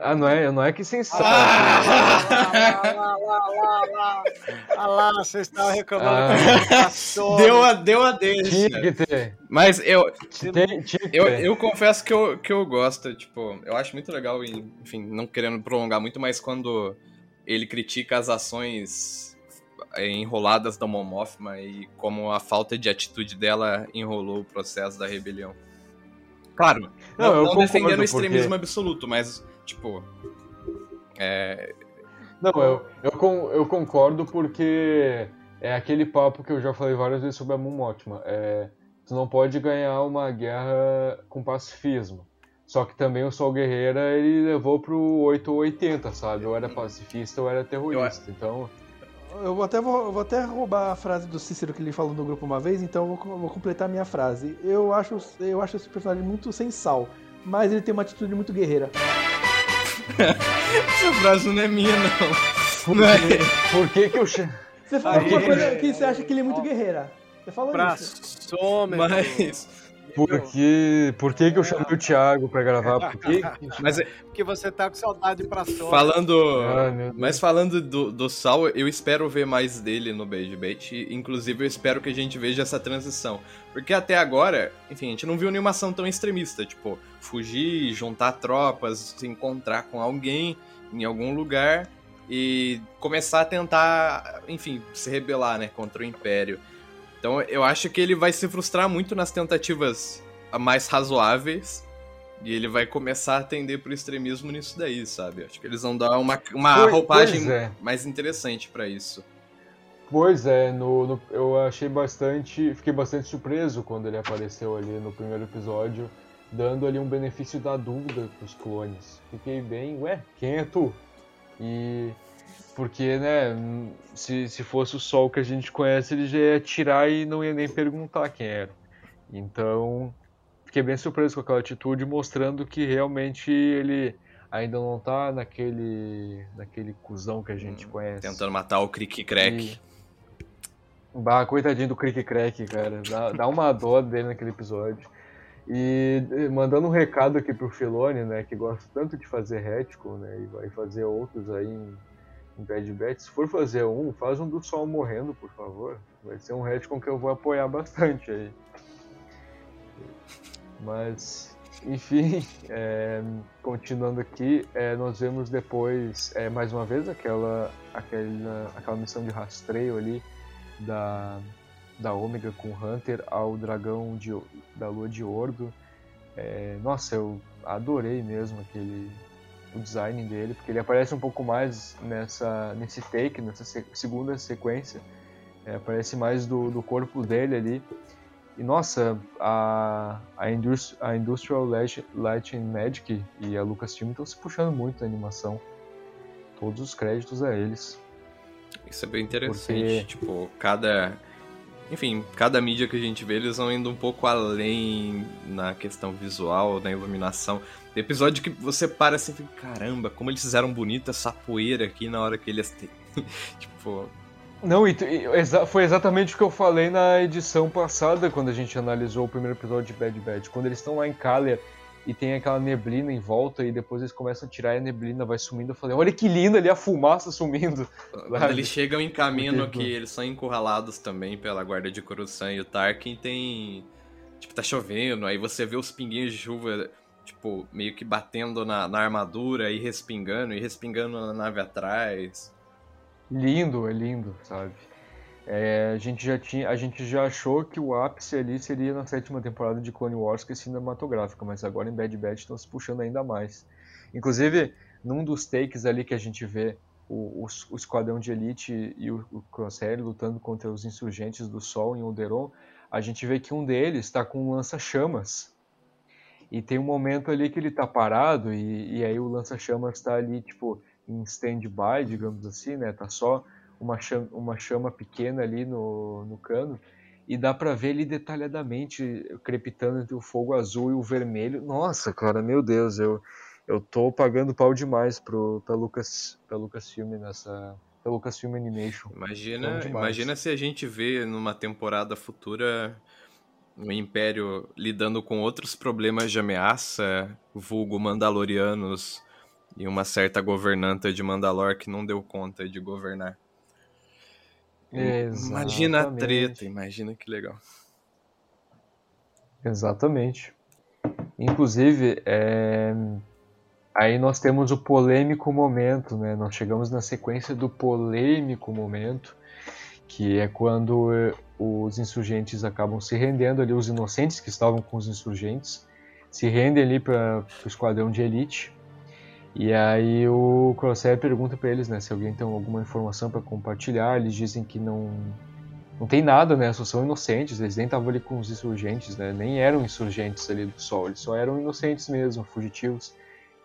Ah, não é, não é que sem sal. lá, lá, lá, lá, lá. Ah lá, você estava reclamando Ah. Deu a, deu a deixa. Tinha que ter. Mas eu, Tinha, tinha que eu, ter. eu confesso que eu, que eu gosto, tipo, eu acho muito legal, e, enfim, não querendo prolongar muito, mas quando ele critica as ações eh, enroladas da Mon Mothma e como a falta de atitude dela enrolou o processo da rebelião. Claro, Não, não, eu não defendendo o extremismo porque- absoluto, mas, tipo, é, Não, eu, eu, con- eu concordo porque é aquele papo que eu já falei várias vezes sobre a Mon Mothma. É, tu não pode ganhar uma guerra com pacifismo. Só que também o Sol Guerreira ele levou pro 8 ou 80, sabe? Ou era pacifista ou era terrorista. Então, Eu vou até, vou, eu vou até roubar a frase do Cícero que ele falou no grupo uma vez, então eu vou, vou completar a minha frase. Eu acho, eu acho esse personagem muito sem sal, mas ele tem uma atitude muito guerreira. Essa frase não é minha, não. por Não é- que, por que que eu... che- Você fala Aí- alguma coisa que você acha que ele é muito guerreira. Você fala Pra isso. sômetro. Mas, Por que, por que que eu chamei o Thiago pra gravar? Por que mas é- Porque você tá com saudade pra sômetro. falando... Ah. Mas falando do, do Sal, eu espero ver mais dele no Bad Batch. Inclusive, eu espero que a gente veja essa transição. Porque até agora, enfim, a gente não viu nenhuma ação tão extremista. Tipo, fugir, juntar tropas, se encontrar com alguém em algum lugar e começar a tentar, enfim, se rebelar, né, contra o Império. Então, eu acho que ele vai se frustrar muito nas tentativas mais razoáveis. E ele vai começar a tender pro extremismo nisso daí, sabe? Acho que eles vão dar uma, uma Pois- roupagem pois é. mais interessante pra isso. Pois é, no, no- eu achei bastante. Fiquei bastante surpreso quando ele apareceu ali no primeiro episódio, dando ali um benefício da dúvida pros clones. Fiquei bem, ué, quem é tu? E. Porque, né, se, se fosse o Sol que a gente conhece, ele já ia tirar e não ia nem perguntar quem era. Então, fiquei bem surpreso com aquela atitude, mostrando que realmente ele ainda não tá naquele, naquele cuzão que a gente conhece. Tentando matar o Crick Crack. E- Bah, coitadinho do Crick Crack, cara. Dá, dá uma dó dele naquele episódio. E mandando um recado aqui pro Filone, né, que gosta tanto de fazer retcon, né, e vai fazer outros aí em, em Bad Batch. Se for fazer um, faz um do Sol morrendo, por favor. Vai ser um retcon que eu vou apoiar bastante aí. Mas, enfim, é, continuando aqui, é, nós vemos depois, é, mais uma vez, aquela, aquela, aquela missão de rastreio ali da, da Ômega com Hunter ao dragão de, da Lua de Ordo. É, nossa, eu adorei mesmo aquele o design dele, porque ele aparece um pouco mais nessa, nesse take, nessa se- segunda sequência. É, aparece mais do, do corpo dele ali. E nossa, a, a, Indus- a Industrial Light, Light and Magic e a Lucasfilm estão se puxando muito na animação. Todos os créditos a eles. Isso é bem interessante. Porque- Tipo, cada. Enfim, cada mídia que a gente vê, eles vão indo um pouco além na questão visual, na iluminação. Tem episódio que você para assim e fica, caramba, como eles fizeram bonita essa poeira aqui na hora que eles. tipo, Não, foi exatamente o que eu falei na edição passada, quando a gente analisou o primeiro episódio de Bad Batch. Quando eles estão lá em Kalia e tem aquela neblina em volta, e depois eles começam a tirar e a neblina vai sumindo. Eu falei, olha que lindo ali a fumaça sumindo. Quando sabe? eles chegam em caminho que eles são encurralados também pela guarda de Coruscant e o Tarkin tem. Tipo, tá chovendo, aí você vê os pinguinhos de chuva, tipo, meio que batendo na, na armadura e respingando, e respingando na nave atrás. Lindo, é lindo, sabe? É, a gente já tinha, a gente já achou que o ápice ali seria na sétima temporada de Clone Wars, que é cinematográfica, mas agora em Bad Batch estão se puxando ainda mais. Inclusive, num dos takes ali que a gente vê o, o, o esquadrão de elite e o, o Crosshair lutando contra os insurgentes do Sol em Alderaan, a gente vê que um deles está com um lança-chamas. E tem um momento ali que ele tá parado e, e aí o lança-chamas está ali, tipo, em stand-by, digamos assim, né? Tá só uma chama, uma chama pequena ali no, no cano e dá pra ver ele detalhadamente crepitando entre o fogo azul e o vermelho. Nossa, cara, meu Deus, eu eu tô pagando pau demais pro pra Lucas pra Lucasfilm nessa pra Lucasfilm Animation. Imagina, imagina se a gente vê numa temporada futura o Império lidando com outros problemas de ameaça, vulgo Mandalorianos e uma certa governanta de Mandalor que não deu conta de governar. Imagina a Exatamente. treta, imagina que legal. Exatamente. Inclusive, é, aí nós temos o polêmico momento, né? Nós chegamos na sequência do polêmico momento, que é quando eh, os insurgentes acabam se rendendo ali, os inocentes que estavam com os insurgentes, se rendem ali para o esquadrão de elite. E aí o Crosshair pergunta para eles, né, se alguém tem alguma informação para compartilhar. Eles dizem que não não tem nada, né? Só são inocentes. Eles nem estavam ali com os insurgentes, né? Nem eram insurgentes ali do Sol. Eles só eram inocentes mesmo, fugitivos.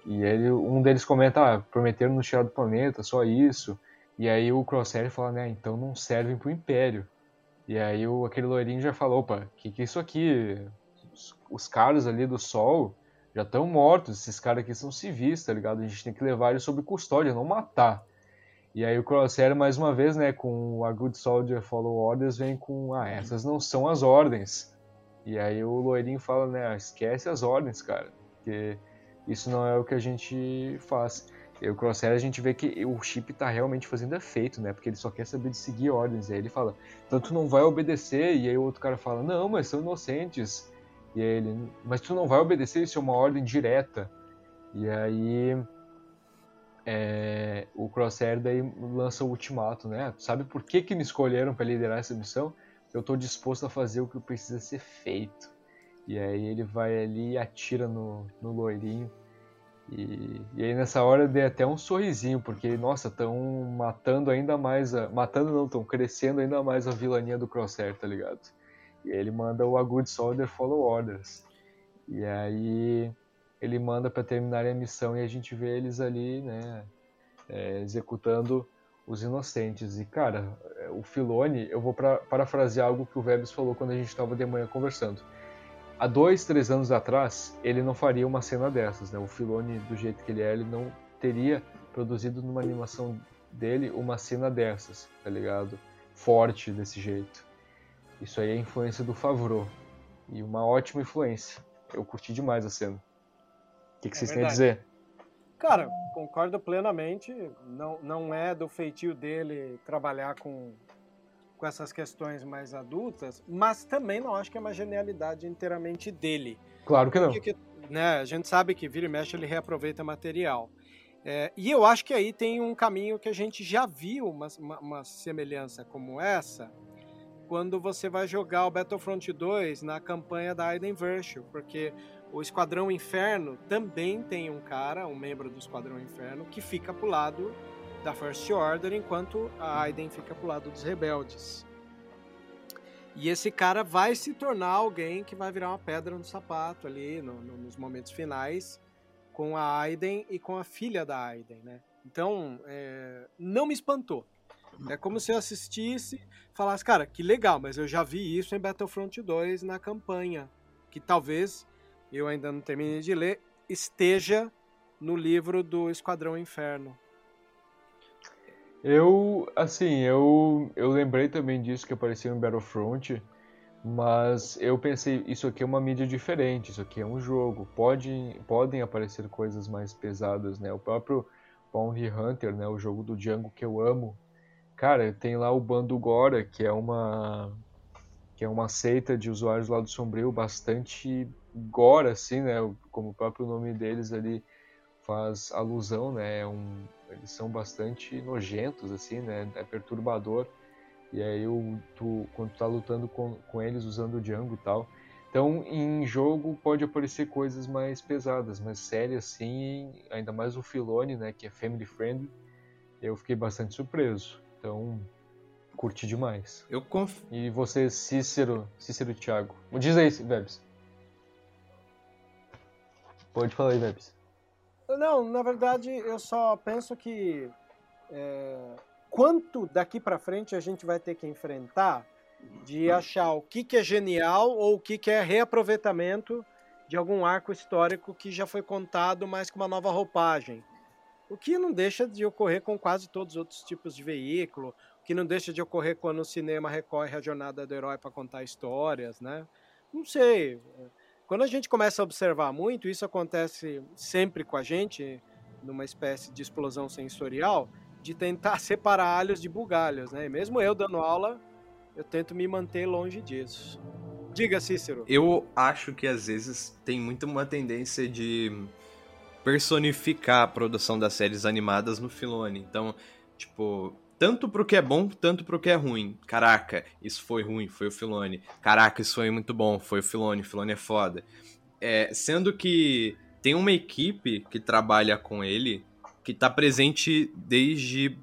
E ele, um deles comenta, ah, prometeram nos tirar do planeta, só isso. E aí o Crosshair fala, né? Então não servem pro Império. E aí o, aquele loirinho já falou, opa, que que é isso aqui? Os, os caras ali do Sol já estão mortos. Esses caras aqui são civis, tá ligado? A gente tem que levar eles sob custódia, não matar. E aí o Crosshair, mais uma vez, né, com a Good Soldier Follow Orders, vem com, ah, essas não são as ordens. E aí o loirinho fala, né, ah, esquece as ordens, cara, porque isso não é o que a gente faz. E o Crosshair a gente vê que o chip tá realmente fazendo efeito, né, porque ele só quer saber de seguir ordens. E aí ele fala, tu não vai obedecer, e aí o outro cara fala, não, mas são inocentes. E aí ele, mas tu não vai obedecer, isso é uma ordem direta. E aí é, o Crosshair daí lança o ultimato, né? Sabe por que, que me escolheram para liderar essa missão? Eu estou disposto a fazer o que precisa ser feito. E aí ele vai ali e atira no, no loirinho. E, e aí nessa hora eu dei até um sorrisinho, porque, nossa, estão matando ainda mais a. Matando não, estão crescendo ainda mais a vilania do Crosshair, tá ligado? Ele manda o A Good Soldier Follow Orders. E aí ele manda para terminarem a missão e a gente vê eles ali, né, é, executando os inocentes. E cara, é, o Filone, eu vou pra, parafrasear algo que o Vebs falou quando a gente estava de manhã conversando. Há dois, três anos atrás, ele não faria uma cena dessas, né? O Filone, do jeito que ele é, ele não teria produzido numa animação dele uma cena dessas, tá ligado? Forte desse jeito. Isso aí é influência do Favreau. E uma ótima influência. Eu curti demais a cena. O que, que É vocês têm a dizer? Cara, concordo plenamente. Não, não é do feitio dele trabalhar com, com essas questões mais adultas, mas também não acho que é uma genialidade inteiramente dele. Claro que não. Porque, né, a gente sabe que vira e mexe ele reaproveita material. É, e eu acho que aí tem um caminho que a gente já viu uma, uma, uma semelhança como essa quando você vai jogar o Battlefront 2 na campanha da Aiden Virtue, porque o Esquadrão Inferno também tem um cara, um membro do Esquadrão Inferno, que fica pro lado da First Order, enquanto a Aiden fica pro lado dos rebeldes. E esse cara vai se tornar alguém que vai virar uma pedra no sapato ali no- no- nos momentos finais com a Aiden e com a filha da Aiden, né? Então, é, não me espantou. É como se eu assistisse falasse, cara, que legal, mas eu já vi isso em Battlefront 2 na campanha. Que talvez, eu ainda não terminei de ler, esteja no livro do Esquadrão Inferno. Eu, assim, eu, eu lembrei também disso que apareceu em Battlefront, Mas eu pensei, isso aqui é uma mídia diferente, isso aqui é um jogo. Pode, podem aparecer coisas mais pesadas, né? O próprio Bounty Hunter, né? O jogo do Django que eu amo. Cara, tem lá o Bando Gora, que é uma que é uma seita de usuários lá do Sombrio bastante gore, assim, né? Como o próprio nome deles ali faz alusão, né? É um, eles são bastante nojentos, assim, né? É perturbador. E aí o, tu, quando tu tá lutando com, com eles usando o Django e tal. Então, em jogo pode aparecer coisas mais pesadas, mais sérias, assim, ainda mais o Filone, né? Que é family friendly. Eu fiquei bastante surpreso. Então, curti demais. Eu conf... E você, Cícero, Cícero e Thiago. Diz aí, Vebs. Pode falar aí, Vebs. Não, na verdade, eu só penso que é, quanto daqui para frente a gente vai ter que enfrentar de achar o que, que é genial ou o que, que é reaproveitamento de algum arco histórico que já foi contado, mas com uma nova roupagem. O que não deixa de ocorrer com quase todos os outros tipos de veículo, o que não deixa de ocorrer quando o cinema recorre à jornada do herói para contar histórias, né? Não sei. Quando a gente começa a observar muito, isso acontece sempre com a gente, numa espécie de explosão sensorial, de tentar separar alhos de bugalhos, né? E mesmo eu dando aula, eu tento me manter longe disso. Diga, Cícero. Eu acho que às vezes tem muito uma tendência de personificar a produção das séries animadas no Filone. Então, tipo, tanto pro que é bom, tanto pro que é ruim. Caraca, isso foi ruim, foi o Filone. Caraca, isso foi muito bom, foi o Filone, o Filone é foda. É, sendo que tem uma equipe que trabalha com ele que tá presente desde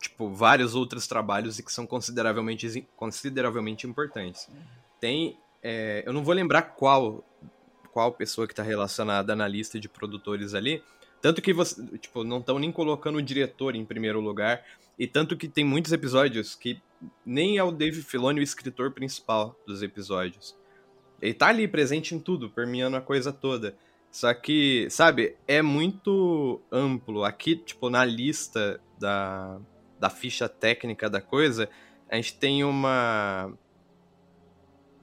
tipo vários outros trabalhos e que são consideravelmente consideravelmente importantes. Tem, é, eu não vou lembrar qual qual pessoa que está relacionada na lista de produtores ali, tanto que você, tipo, não estão nem colocando o diretor em primeiro lugar, e tanto que tem muitos episódios que nem é o Dave Filoni o escritor principal dos episódios. Ele tá ali presente em tudo, permeando a coisa toda. Só que, sabe, é muito amplo. Aqui, tipo, na lista da, da ficha técnica da coisa, a gente tem uma.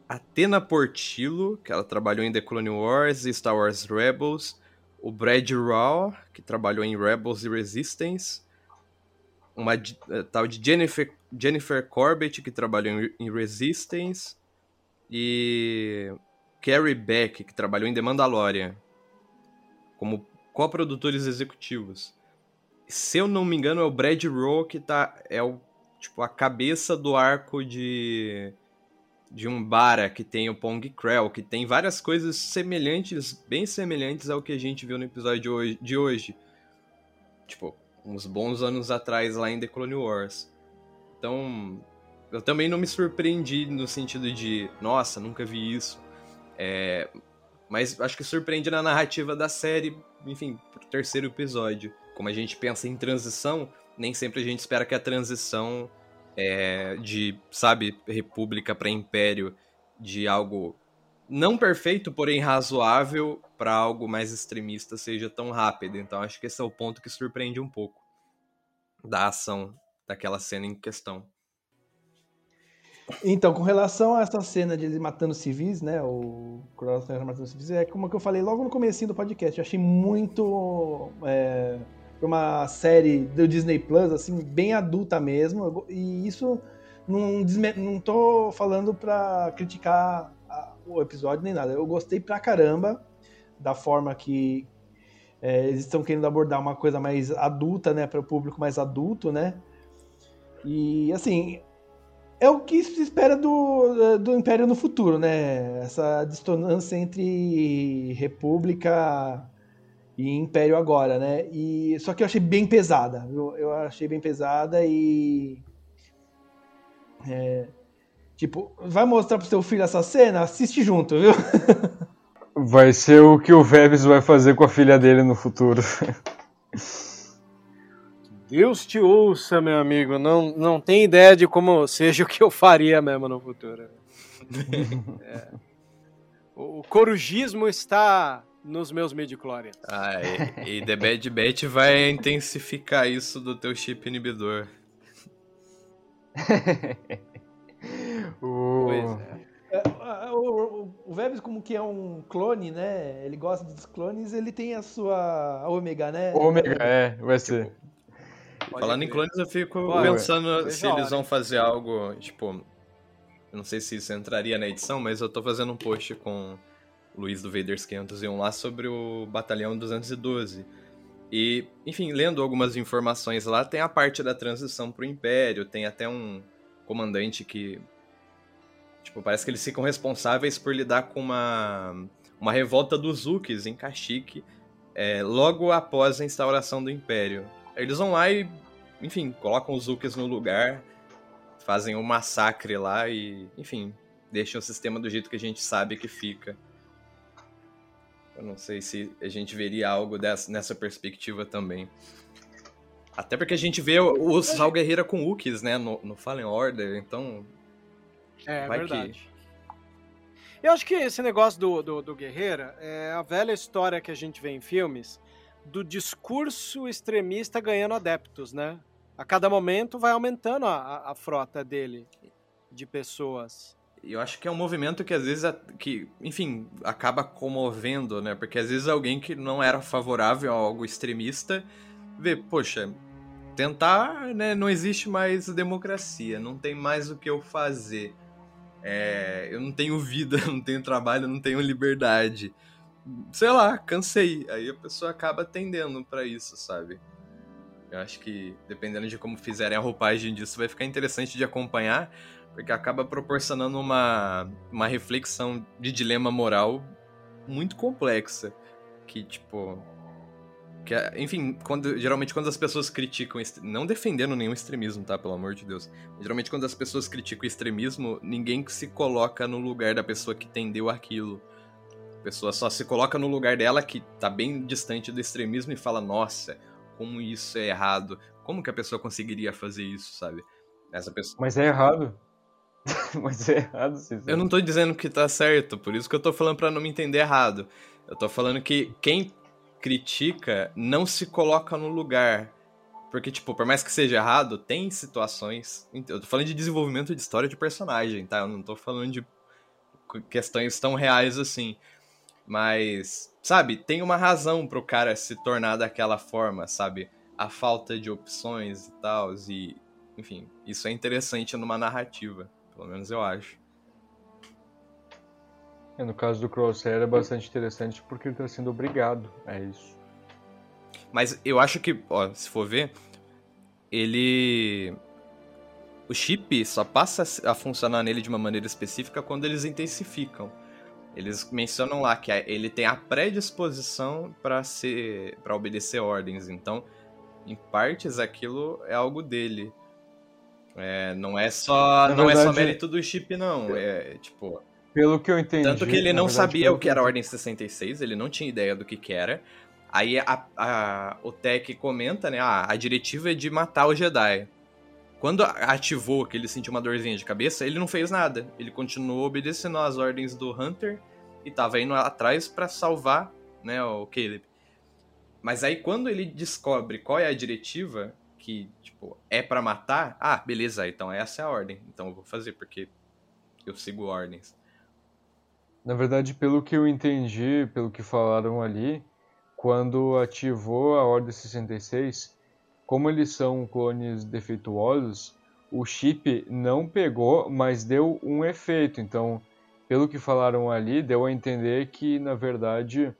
Atena Portillo, que ela trabalhou em The Clone Wars e Star Wars Rebels. O Brad Raw, que trabalhou em Rebels e Resistance uma uh, tal de Jennifer, Jennifer Corbett, que trabalhou em, em Resistance, e Carrie Beck, que trabalhou em The Mandalorian, como co-produtores executivos. Se eu não me engano, é o Brad Rowe que tá, é o, tipo, a cabeça do arco de de um Bara que tem o Pong Krell, que tem várias coisas semelhantes, bem semelhantes ao que a gente viu no episódio de hoje. De hoje. Tipo, uns bons anos atrás lá em The Clone Wars. Então, eu também não me surpreendi no sentido de, nossa, nunca vi isso. É, mas acho que surpreende na narrativa da série, enfim, pro terceiro episódio. Como a gente pensa em transição, nem sempre a gente espera que a transição é, de, sabe, república para império, de algo não perfeito, porém razoável, para algo mais extremista seja tão rápido. Então acho que esse é o ponto que surpreende um pouco da ação daquela cena em questão. Então, com relação a essa cena de ele matando civis, né? O Coronel matando civis, é como que eu falei logo no começo do podcast. Eu achei muito. É, uma série do Disney Plus, assim, bem adulta mesmo. E isso não, não tô falando pra criticar o episódio nem nada. Eu gostei pra caramba da forma que, é, eles estão querendo abordar uma coisa mais adulta, né, para o público mais adulto, né? E assim, é o que se espera do, do Império no futuro, né? Essa dissonância entre República e Império agora, né? E só que eu achei bem pesada, eu, eu achei bem pesada e é, tipo, vai mostrar pro seu filho essa cena, assiste junto, viu? Vai ser o que o Vebs vai fazer com a filha dele no futuro. Deus te ouça, meu amigo. Não, não tem ideia de como seja o que eu faria mesmo no futuro. é. O corugismo está nos meus midi-chlorians. Ah, e, e The Bad Batch vai intensificar isso do teu chip inibidor. o... Pois é. o Vebs, como que é um clone, né? Ele gosta dos clones, ele tem a sua ômega, né? Ômega, é, vai ser. Falando em clones, eu fico Pô, pensando se eles hora. vão fazer algo, tipo. Eu não sei se isso entraria na edição, mas eu tô fazendo um post com o Luiz do Vaders 501 lá sobre o Batalhão 212. E, enfim, lendo algumas informações lá, tem a parte da transição pro Império, tem até um comandante que. Tipo, parece que eles ficam responsáveis por lidar com uma, uma revolta dos Ukis em Kashyyyk, é, logo após a instauração do Império. Eles vão lá e, enfim, colocam os Ukis no lugar, fazem um massacre lá e, enfim, deixam o sistema do jeito que a gente sabe que fica. Eu não sei se a gente veria algo dessa, nessa perspectiva também. Até porque a gente vê o, o Sal Guerreira com Ukis, né, no, no Fallen Order, então É, Vai verdade. Eu acho que esse negócio do, do, do Guerreira é a velha história que a gente vê em filmes do discurso extremista ganhando adeptos, né? A cada momento vai aumentando a, a, a frota dele de pessoas. Eu acho que é um movimento que às vezes, que, enfim, acaba comovendo, né? Porque às vezes alguém que não era favorável a algo extremista vê, poxa, tentar, né? Não existe mais democracia, não tem mais o que eu fazer. É, eu não tenho vida, não tenho trabalho, não tenho liberdade. Sei lá, cansei. Aí a pessoa acaba tendendo pra isso, sabe? Eu acho que, dependendo de como fizerem a roupagem disso, vai ficar interessante de acompanhar porque acaba proporcionando uma, uma reflexão de dilema moral muito complexa. Que, tipo. Que, é- enfim, quando, geralmente quando as pessoas criticam. Não defendendo nenhum extremismo, tá? Pelo amor de Deus. Geralmente quando as pessoas criticam o extremismo, ninguém se coloca no lugar da pessoa que tendeu aquilo. A pessoa só se coloca no lugar dela que tá bem distante do extremismo e fala: Nossa, como isso é errado. Como que a pessoa conseguiria fazer isso, sabe? Essa pessoa. Mas é errado. Mas é errado, sim. Eu não tô dizendo que tá certo, por isso que eu tô falando pra não me entender errado. Eu tô falando que quem critica não se coloca no lugar. Porque, tipo, por mais que seja errado, tem situações. Eu tô falando de desenvolvimento de história de personagem, tá? Eu não tô falando de qu- questões tão reais assim. Mas, sabe, tem uma razão pro cara se tornar daquela forma, sabe? A falta de opções e tal. E, enfim, isso é interessante numa narrativa. Pelo menos eu acho. É, No caso do Crosshair é bastante interessante porque ele tá sendo obrigado a isso. Mas eu acho que, ó, se for ver, ele. O chip só passa a funcionar nele de uma maneira específica quando eles intensificam. Eles mencionam lá que ele tem a predisposição para ser, para obedecer ordens. Então, em partes, aquilo é algo dele. É, não é só, Na não é só verdade- mérito do chip, não. É tipo, Pelo que eu entendi. tanto que ele não verdade, sabia o que era a Ordem 66, ele não tinha ideia do que, que era. Aí a- a- o Tech comenta, né? Ah, a diretiva é de matar o Jedi. Quando ativou que ele sentiu uma dorzinha de cabeça, ele não fez nada. Ele continuou obedecendo às ordens do Hunter e tava indo atrás pra salvar, né, o Caleb. Mas aí quando ele descobre qual é a diretiva, que, tipo, é pra matar, ah, beleza, então essa é a ordem. Então eu vou fazer, porque eu sigo ordens. Na verdade, pelo que eu entendi, pelo que falaram ali, quando ativou a Ordem 66, como eles são clones defeituosos, o chip não pegou, mas deu um efeito. Então, pelo que falaram ali, deu a entender que, na verdade,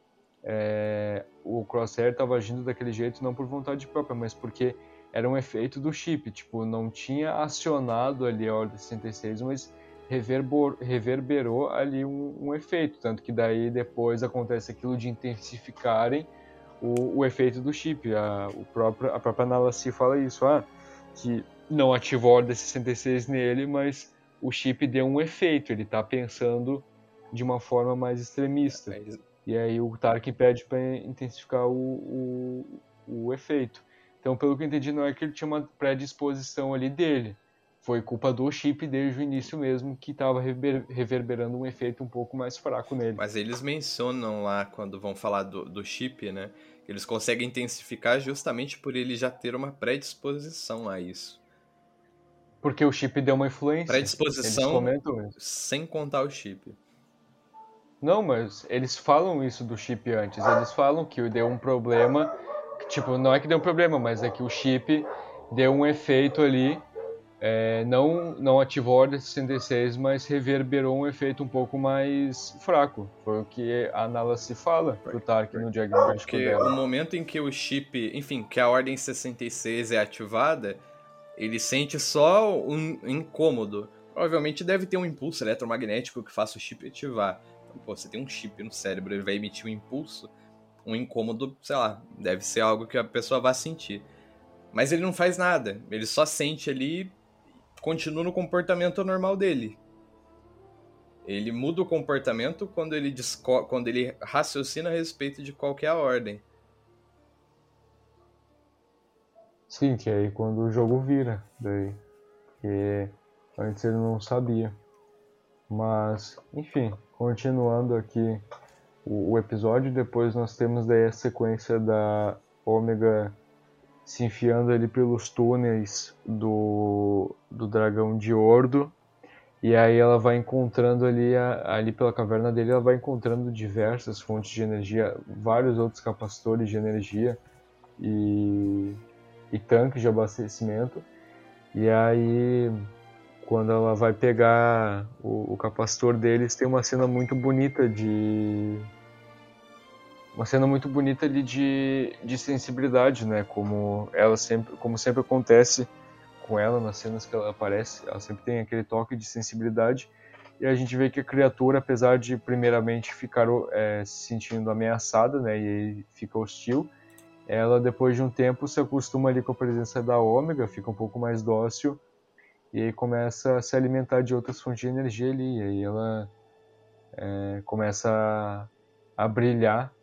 é, o Crosshair estava agindo daquele jeito não por vontade própria, mas porque era um efeito do chip. Tipo, não tinha acionado ali a Ordem 66, mas reverberou ali um, um efeito, tanto que daí depois acontece aquilo de intensificarem o, o efeito do chip. A, o próprio, a própria Nalassi fala isso, ah, que não ativou a ordem 66 nele, mas o chip deu um efeito, ele tá pensando de uma forma mais extremista. E aí o Tarkin pede para intensificar o, o, o efeito. Então, pelo que eu entendi, não é que ele tinha uma predisposição ali dele. Foi culpa do chip desde o início mesmo, que estava reverberando um efeito um pouco mais fraco nele. Mas eles mencionam lá, quando vão falar do, do chip, né? Eles conseguem intensificar justamente por ele já ter uma predisposição a isso. Porque o chip deu uma influência. Predisposição sem contar o chip. Não, mas eles falam isso do chip antes. Eles falam que deu um problema. Tipo, não é que deu um problema, mas é que o chip deu um efeito ali. é, não, não ativou a Ordem 66, mas reverberou um efeito um pouco mais fraco. Foi o que a Nala se fala pro Tark no diagnóstico Porque dela. o momento em que o chip, enfim, que a Ordem 66 é ativada, ele sente só um incômodo. Provavelmente deve ter um impulso eletromagnético que faça o chip ativar. Então, pô, você tem um chip no cérebro, ele vai emitir um impulso, um incômodo, sei lá, deve ser algo que a pessoa vai sentir. Mas ele não faz nada, ele só sente ali continua no comportamento normal dele. Ele muda o comportamento quando ele, quando ele raciocina a respeito de qual que a ordem. Sim, que é aí quando o jogo vira, daí. Porque antes ele não sabia. Mas, enfim, continuando aqui o, o episódio, depois nós temos daí a sequência da Ômega se enfiando ali pelos túneis do, do dragão de Ordo. E aí ela vai encontrando ali, a- ali pela caverna dele, ela vai encontrando diversas fontes de energia, vários outros capacitores de energia e, e tanques de abastecimento. E aí, quando ela vai pegar o, o capacitor deles, tem uma cena muito bonita de. Uma cena muito bonita ali de, de sensibilidade, né? Como ela sempre, como sempre acontece com ela nas cenas que ela aparece, ela sempre tem aquele toque de sensibilidade. E a gente vê que a criatura, apesar de primeiramente ficar é, se sentindo ameaçada, né? E fica hostil, ela depois de um tempo se acostuma ali com a presença da ômega, fica um pouco mais dócil e aí começa a se alimentar de outras fontes de energia ali, e aí ela é, começa a, a brilhar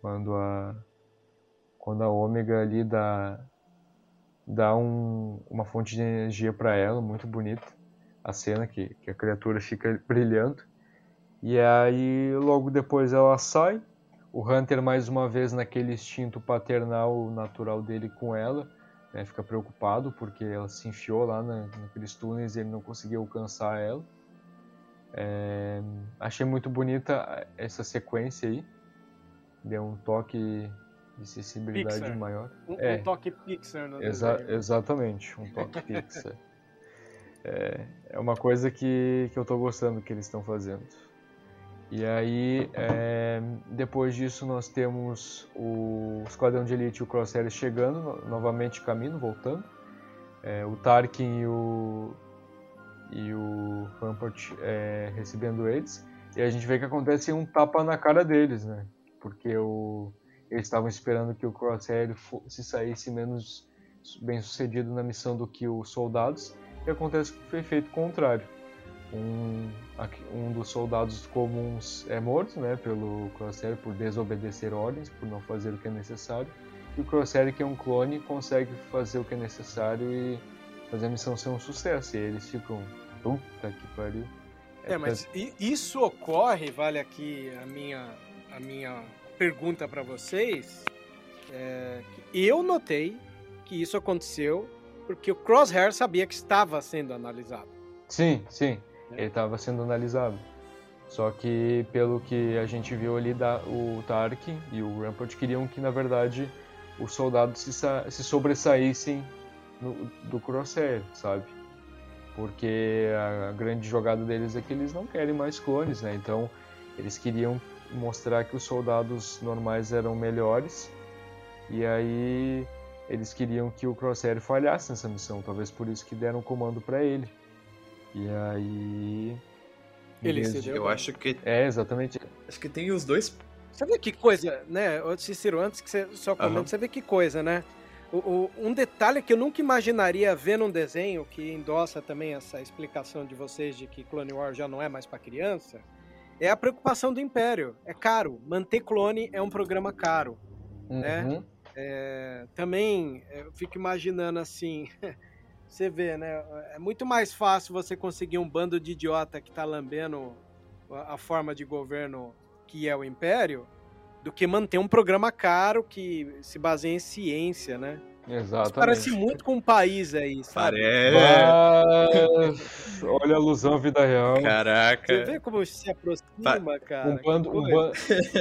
quando a quando a ômega ali dá dá um, uma fonte de energia para ela, muito bonita a cena que, que a criatura fica brilhando. E aí logo depois ela sai, o Hunter mais uma vez naquele instinto paternal natural dele com ela, né, fica preocupado porque ela se enfiou lá na, naqueles túneis e ele não conseguiu alcançar ela. É, achei muito bonita essa sequência aí, deu um toque de sensibilidade Pixar. maior. Um, É. um toque Pixar no Exa- desenho. exatamente, um toque Pixar. É, é uma coisa que, que eu tô gostando que eles estão fazendo. E aí, é, depois disso, nós temos o Esquadrão de Elite e o Crosshair chegando, no- novamente caminho, voltando. É, o Tarkin e o, e o Rampart é, recebendo eles. E a gente vê que acontece um tapa na cara deles, né? Porque o, eles estavam esperando que o Crosshair se saísse menos bem sucedido na missão do que os soldados. E acontece que foi efeito contrário. Um, um dos soldados comuns é morto né, pelo Crosshair por desobedecer ordens, por não fazer o que é necessário. E o Crosshair, que é um clone, consegue fazer o que é necessário e fazer a missão ser um sucesso. E eles ficam, puta que pariu. É, mas i- isso ocorre, vale aqui a minha, a minha pergunta para vocês. é, eu notei que isso aconteceu porque o Crosshair sabia que estava sendo analisado. Sim, sim. Ele estava sendo analisado. Só que, pelo que a gente viu ali, da, o Tarkin e o Rampart queriam que, na verdade, os soldados se, se sobressaíssem no- do Crosshair, sabe? Porque a, a grande jogada deles é que eles não querem mais clones, né? Então, eles queriam mostrar que os soldados normais eram melhores. E aí, eles queriam que o Crosshair falhasse nessa missão. Talvez por isso que deram o comando para ele. E aí. Ele se deu Eu acho que É, exatamente. acho que tem os dois. Você vê que coisa, né? Cícero, antes que você só comente, Aham. você vê que coisa, né? O, o- um detalhe que eu nunca imaginaria ver num desenho, que endossa também essa explicação de vocês de que Clone Wars já não é mais para criança, é a preocupação do Império. É caro. Manter clone é um programa caro. né? Uhum. É, também é, eu fico imaginando assim. Você vê, né? É muito mais fácil você conseguir um bando de idiota que tá lambendo a, forma de governo que é o Império do que manter um programa caro que se baseia em ciência, né? Isso Exatamente. parece muito com um país aí, sabe? Parece. Mas- olha a alusão à vida real. Você Caraca. vê como se aproxima, cara. Um bando, um, ba-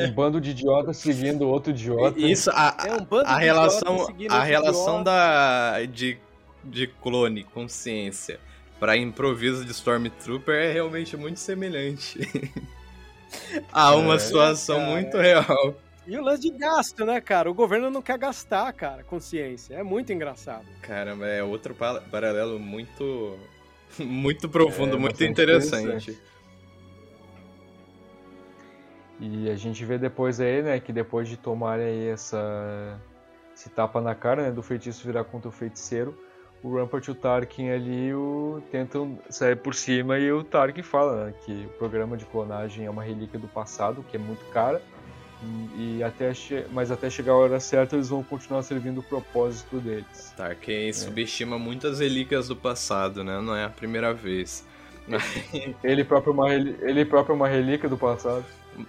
um bando de idiotas seguindo outro idiota. Isso, a, É um bando a de relação, idiotas seguindo a outro relação da de, de clone consciência para improviso de Stormtrooper é realmente muito semelhante. Há uma É, situação cara. muito real. E o lance de gasto, né, cara? O governo não quer gastar, cara, consciência. É muito engraçado. Caramba, é outro pa- paralelo muito muito profundo, É, muito bastante interessante. E a gente vê depois aí, né, que depois de tomar aí essa esse tapa na cara, né, do feitiço virar contra o feiticeiro, o Rampart e o Tarkin ali o, tentam sair por cima e o Tarkin fala né, que o programa de clonagem é uma relíquia do passado, que é muito cara, e, e até che- mas até chegar a hora certa eles vão continuar servindo o propósito deles. Tarkin subestima muitas relíquias do passado, né? Não é a primeira vez. Ele próprio é uma, ele próprio é uma relíquia do passado.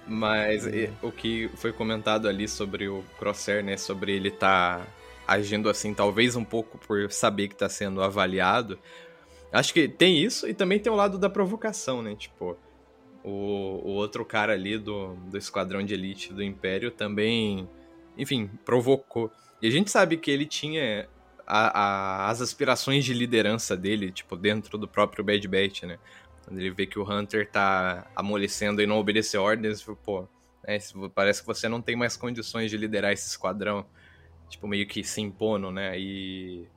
Mas e, o que foi comentado ali sobre o Crosshair, né? Sobre ele tá agindo assim, talvez um pouco por saber que tá sendo avaliado. Acho que tem isso e também tem o lado da provocação, né? Tipo, o, o outro cara ali do, do esquadrão de elite do Império também, enfim, provocou. E a gente sabe que ele tinha a- a- as aspirações de liderança dele, tipo, dentro do próprio Bad Batch, né? Quando ele vê que o Hunter tá amolecendo e não obedecer ordens, pô, né, parece que você não tem mais condições de liderar esse esquadrão. Tipo, meio que se impondo, né? E.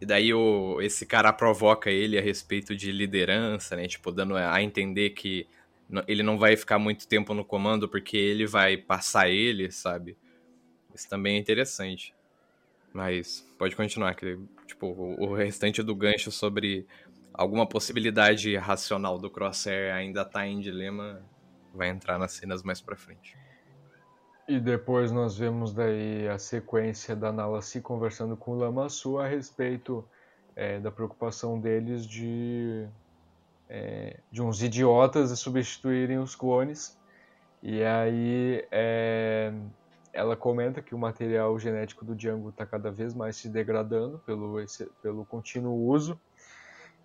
E daí o, esse cara provoca ele a respeito de liderança, né? Tipo, dando a entender que ele não vai ficar muito tempo no comando porque ele vai passar ele, sabe? Isso também é interessante. Mas pode continuar, que tipo, o, o restante do gancho sobre alguma possibilidade racional do Crosshair ainda tá em dilema vai entrar nas cenas mais pra frente. E depois nós vemos daí a sequência da Nala se conversando com o Lamassu a respeito é, da preocupação deles de, é, de uns idiotas substituírem os clones. E aí é, ela comenta que o material genético do Django está cada vez mais se degradando pelo, esse- pelo contínuo uso.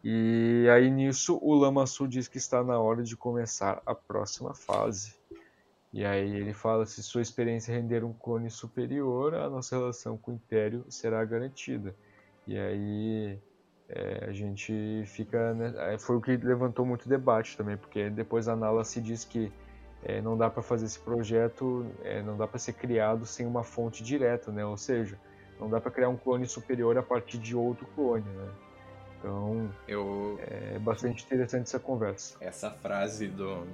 E aí nisso o Lamassu diz que está na hora de começar a próxima fase. E aí ele fala: se sua experiência render um clone superior, a nossa relação com o Império será garantida. E aí é, a gente fica. Né, foi o que levantou muito debate também, porque depois a Nala se diz que é, não dá para fazer esse projeto, é, não dá para ser criado sem uma fonte direta, né? Ou seja, não dá para criar um clone superior a partir de outro clone, né? Então Eu é bastante interessante essa conversa. essa frase do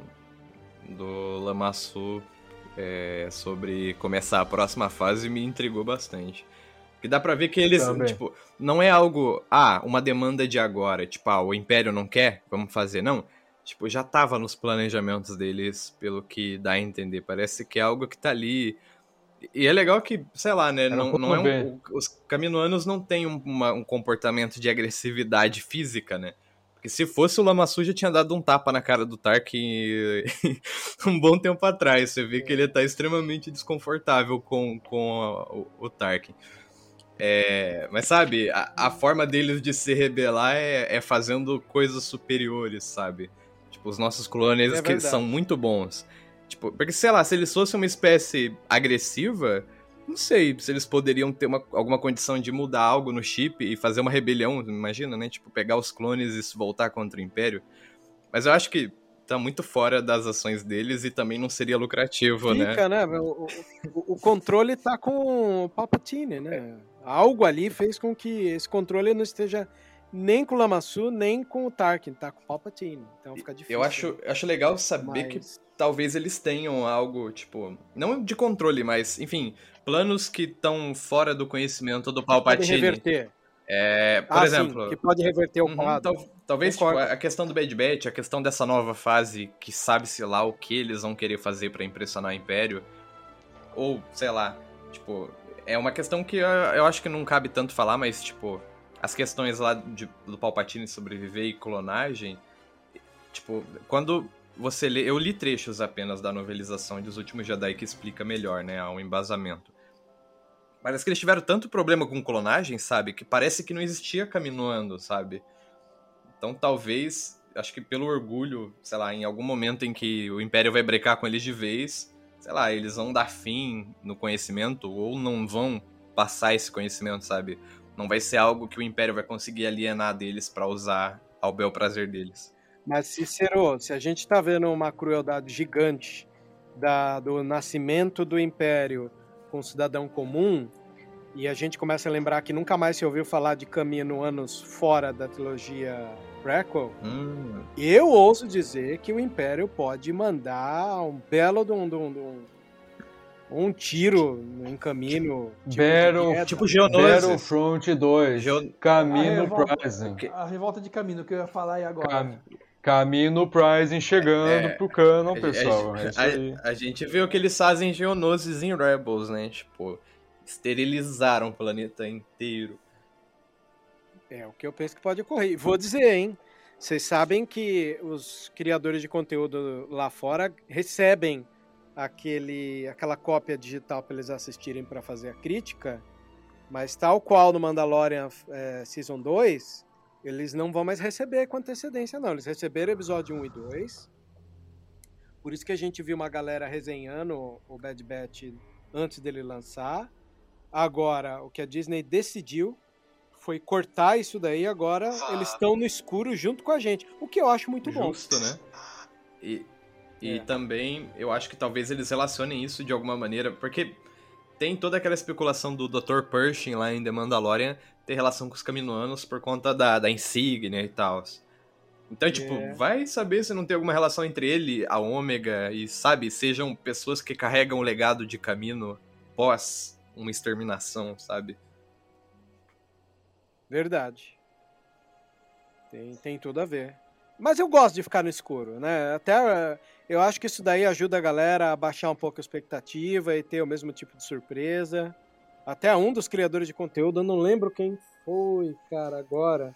do Lamassu é, sobre começar a próxima fase me intrigou bastante. Porque dá pra ver que eles, Também. tipo, não é algo, ah, uma demanda de agora, tipo, ah, o Império não quer, vamos fazer, não. Tipo, já tava nos planejamentos deles, pelo que dá a entender. Parece que é algo que tá ali. E é legal que, sei lá, né, não, não é um, os caminoanos não têm um, uma- um comportamento de agressividade física, né? Se fosse o Lamassu já tinha dado um tapa na cara do Tarkin um bom tempo atrás. Você vê que ele tá extremamente desconfortável com, com a- o, o Tarkin. É, mas sabe, a, a forma deles de se rebelar é, é fazendo coisas superiores, sabe? Tipo, os nossos clones É que são muito bons. Tipo, porque sei lá, se eles fossem uma espécie agressiva, não sei se eles poderiam ter uma, alguma condição de mudar algo no chip e fazer uma rebelião, imagina, né? Tipo, pegar os clones e se voltar contra o Império. Mas eu acho que tá muito fora das ações deles e também não seria lucrativo, né? Fica, né? O, o- o controle tá com o Palpatine, né? Algo ali fez com que esse controle não esteja nem com o Lamassu, nem com o Tarkin, tá com o Palpatine. Então fica difícil. Eu acho, acho legal saber que Mas- talvez eles tenham algo, tipo, não de controle, mas, enfim, planos que estão fora do conhecimento do pode Palpatine. reverter. É, por Ah, exemplo, sim, que pode reverter o Uhum, quadro. tal- talvez tipo, a questão do Bad Batch, a questão dessa nova fase que sabe-se lá o que eles vão querer fazer pra impressionar o Império, ou sei lá, tipo, é uma questão que eu, eu acho que não cabe tanto falar, mas tipo, as questões lá de- do Palpatine sobreviver e clonagem, tipo, quando você lê, eu li trechos apenas da novelização dos últimos Jedi que explica melhor, né, um embasamento. Parece que eles tiveram tanto problema com clonagem, sabe? Que parece que não existia Caminoando, sabe? Então talvez, acho que pelo orgulho, sei lá, em algum momento em que o Império vai brecar com eles de vez, sei lá, eles vão dar fim no conhecimento ou não vão passar esse conhecimento, sabe? Não vai ser algo que o Império vai conseguir alienar deles para usar ao bel prazer deles. Mas, Cicero, se a gente está vendo uma crueldade gigante da, do nascimento do Império com o cidadão comum, e a gente começa a lembrar que nunca mais se ouviu falar de Camino anos fora da trilogia prequel, Hum, eu ouso dizer que o Império pode mandar um belo de um, de um, de um, um tiro em Camino. tipo Battle- tipo Geonosis. Battlefront 2. Geo- Camino A revolta- Prising. A revolta de caminho que eu ia falar aí agora. Cam- Camino Prising chegando É, pro canon, A- pessoal. A, É a- aí. a gente viu que eles fazem geonosis em Rebels, né? Tipo, esterilizaram o planeta inteiro. É o que eu penso que pode ocorrer. E Vou dizer, hein? Vocês sabem que os criadores de conteúdo lá fora recebem aquele, aquela cópia digital para eles assistirem para fazer a crítica, mas tal qual no Mandalorian é, Season 2, eles não vão mais receber com antecedência, não. Eles receberam episódio 1 e 2. Por isso que a gente viu uma galera resenhando o Bad Batch antes dele lançar. Agora, o que a Disney decidiu foi cortar isso daí, agora eles estão no escuro junto com a gente, o que eu acho muito bom. Justo, né? E, e É. também, eu acho que talvez eles relacionem isso de alguma maneira, porque tem toda aquela especulação do Dr. Pershing lá em The Mandalorian ter relação com os Caminoanos por conta da, da insígnia e tal. Então, tipo, É. vai saber se não tem alguma relação entre ele, a Ômega, e, sabe, sejam pessoas que carregam o legado de Camino pós uma exterminação, sabe? Verdade. Tem, tem tudo a ver. Mas eu gosto de ficar no escuro, né? Até eu acho que isso daí ajuda a galera a baixar um pouco a expectativa e ter o mesmo tipo de surpresa. Até um dos criadores de conteúdo, eu não lembro quem foi, cara, agora,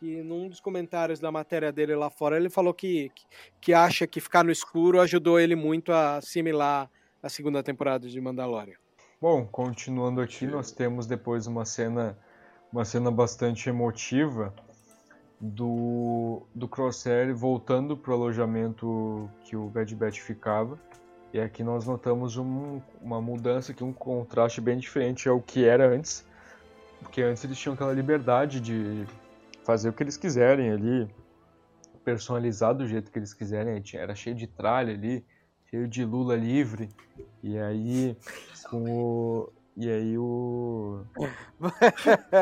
que num dos comentários da matéria dele lá fora, ele falou que, que, que acha que ficar no escuro ajudou ele muito a assimilar a segunda temporada de Mandalorian. Bom, continuando aqui, nós temos depois uma cena, uma cena bastante emotiva do, do Crosshair voltando pro alojamento que o Bad Batch ficava. E aqui nós notamos um- uma mudança, aqui, um contraste bem diferente ao que era antes. Porque antes eles tinham aquela liberdade de fazer o que eles quiserem ali, personalizar do jeito que eles quiserem. Era cheio de tralha ali, cheio de Lula livre. E aí, com o. E aí o.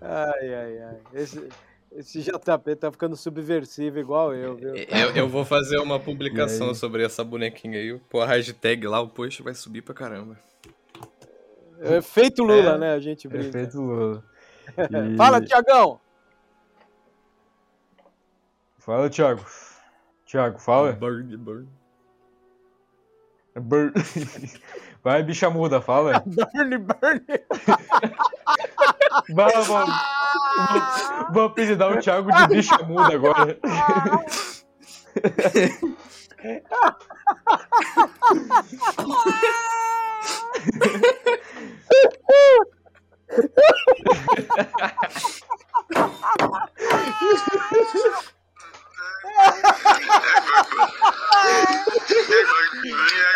ai, ai, ai. Esse, esse JP tá ficando subversivo igual eu, viu? Eu, eu vou fazer uma publicação sobre essa bonequinha aí. Pô, a hashtag lá, o post vai subir pra caramba. É feito Lula, É, né? A gente brinca. Efeito Lula. E- Fala, Tiagão! Fala, Thiago. Thiago, fala. Bird, bird. Bur- Vai, bicha muda, fala. Burn, burn! Vamos, vamos, vamos apelidar o Thiago de bicha muda agora.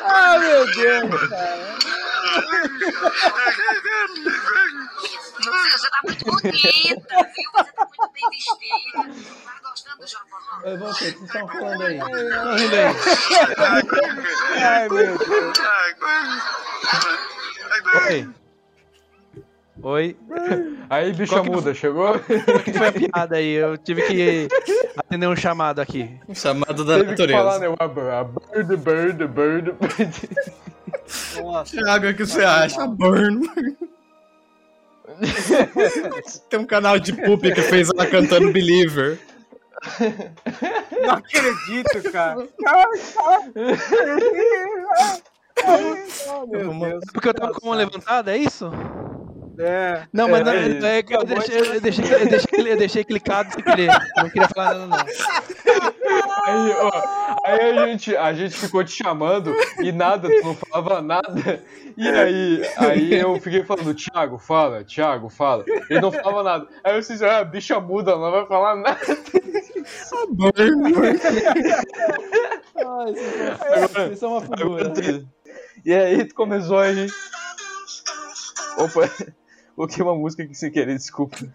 Ai, meu Deus, cara. Você tá muito bonita, viu? Você tá muito bem vestida. Tá gostando do que vocês estão falando aí? Ai, meu Deus. Oi. Oi. Aí, Qual que muda, chegou? O que foi a piada aí? Eu tive que atender um chamado aqui. Um chamado da Teve que falar, natureza. né? Bird, bird, bird, bird. Nossa. Thiago, o que você acha? Burn. Tem um canal de pup que fez ela cantando Believer. Não acredito, cara. Oh, meu Deus. Porque eu tava com uma levantada, é isso? É. Não, mas É, não, é isso. é que eu deixei, eu deixei, eu deixei, eu deixei clicado sem querer. Não queria falar nada, não. Aí, ó, aí a, gente, a gente ficou te chamando e nada, tu não falava nada. E aí, aí eu fiquei falando, Thiago, fala, Thiago, fala. Ele não falava nada. Aí eu disse, ah, bicha muda, não vai falar nada. São- vocês são uma figura. Agora- E aí tu começou a rir. Opa, coloquei uma música aqui sem querer, desculpa.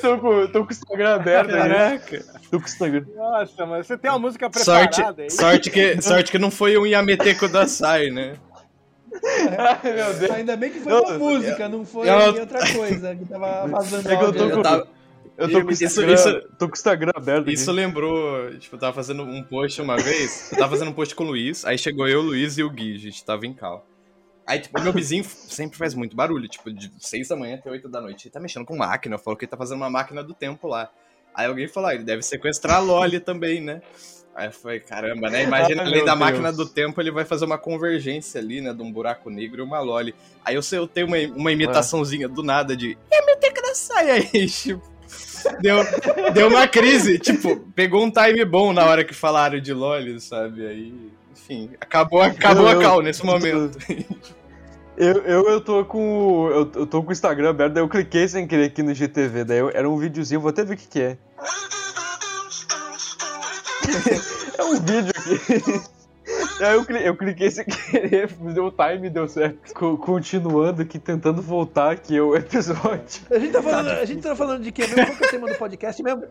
tô, com, tô com o Instagram aberto aí. Caraca. Tô com o Instagram. Nossa, mas você tem uma música Sorte, preparada aí. sorte, que, sorte que não foi um Yameteco da Sai, né? Ai, meu Deus. Ainda bem que foi uma música, não foi eu- outra coisa que tava vazando É que eu tô aí. com- Eu tava- Eu tô com o Isso- Instagram, isso- tô com o Instagram aberto. Isso aqui. lembrou, tipo, eu tava fazendo um post uma vez, eu tava fazendo um post com o Luiz, aí chegou eu, o Luiz e o Gui, a gente tava em cal. Aí, tipo, meu vizinho sempre faz muito barulho, tipo, de 6 da manhã até 8 da noite. Ele tá mexendo com máquina, falou que ele tá fazendo uma máquina do tempo lá. Aí alguém falou, ah, ele deve sequestrar a Loli também, né? Aí eu falei, caramba, né? Imagina, Ai, além da Deus. máquina do tempo, ele vai fazer uma convergência ali, né? De um buraco negro e uma Loli. Aí eu sei, eu tenho uma, uma imitaçãozinha do nada de. É meu que sai aí, tipo. Deu, deu uma crise, tipo, pegou um time bom na hora que falaram de Loli, sabe? Aí, enfim, acabou, acabou Eu- a cal nesse momento. Eu, eu, eu tô com. Eu, eu tô com o Instagram aberto, daí eu cliquei sem querer aqui no GTV. Daí eu- era um videozinho, vou até ver o que, que é. é um vídeo aqui. Aí eu, cli- eu cliquei sem querer, deu o time, deu certo. Co- continuando aqui, tentando voltar aqui o episódio. A gente tá falando, a gente tá falando de quê mesmo? Qual que é o tema do podcast mesmo?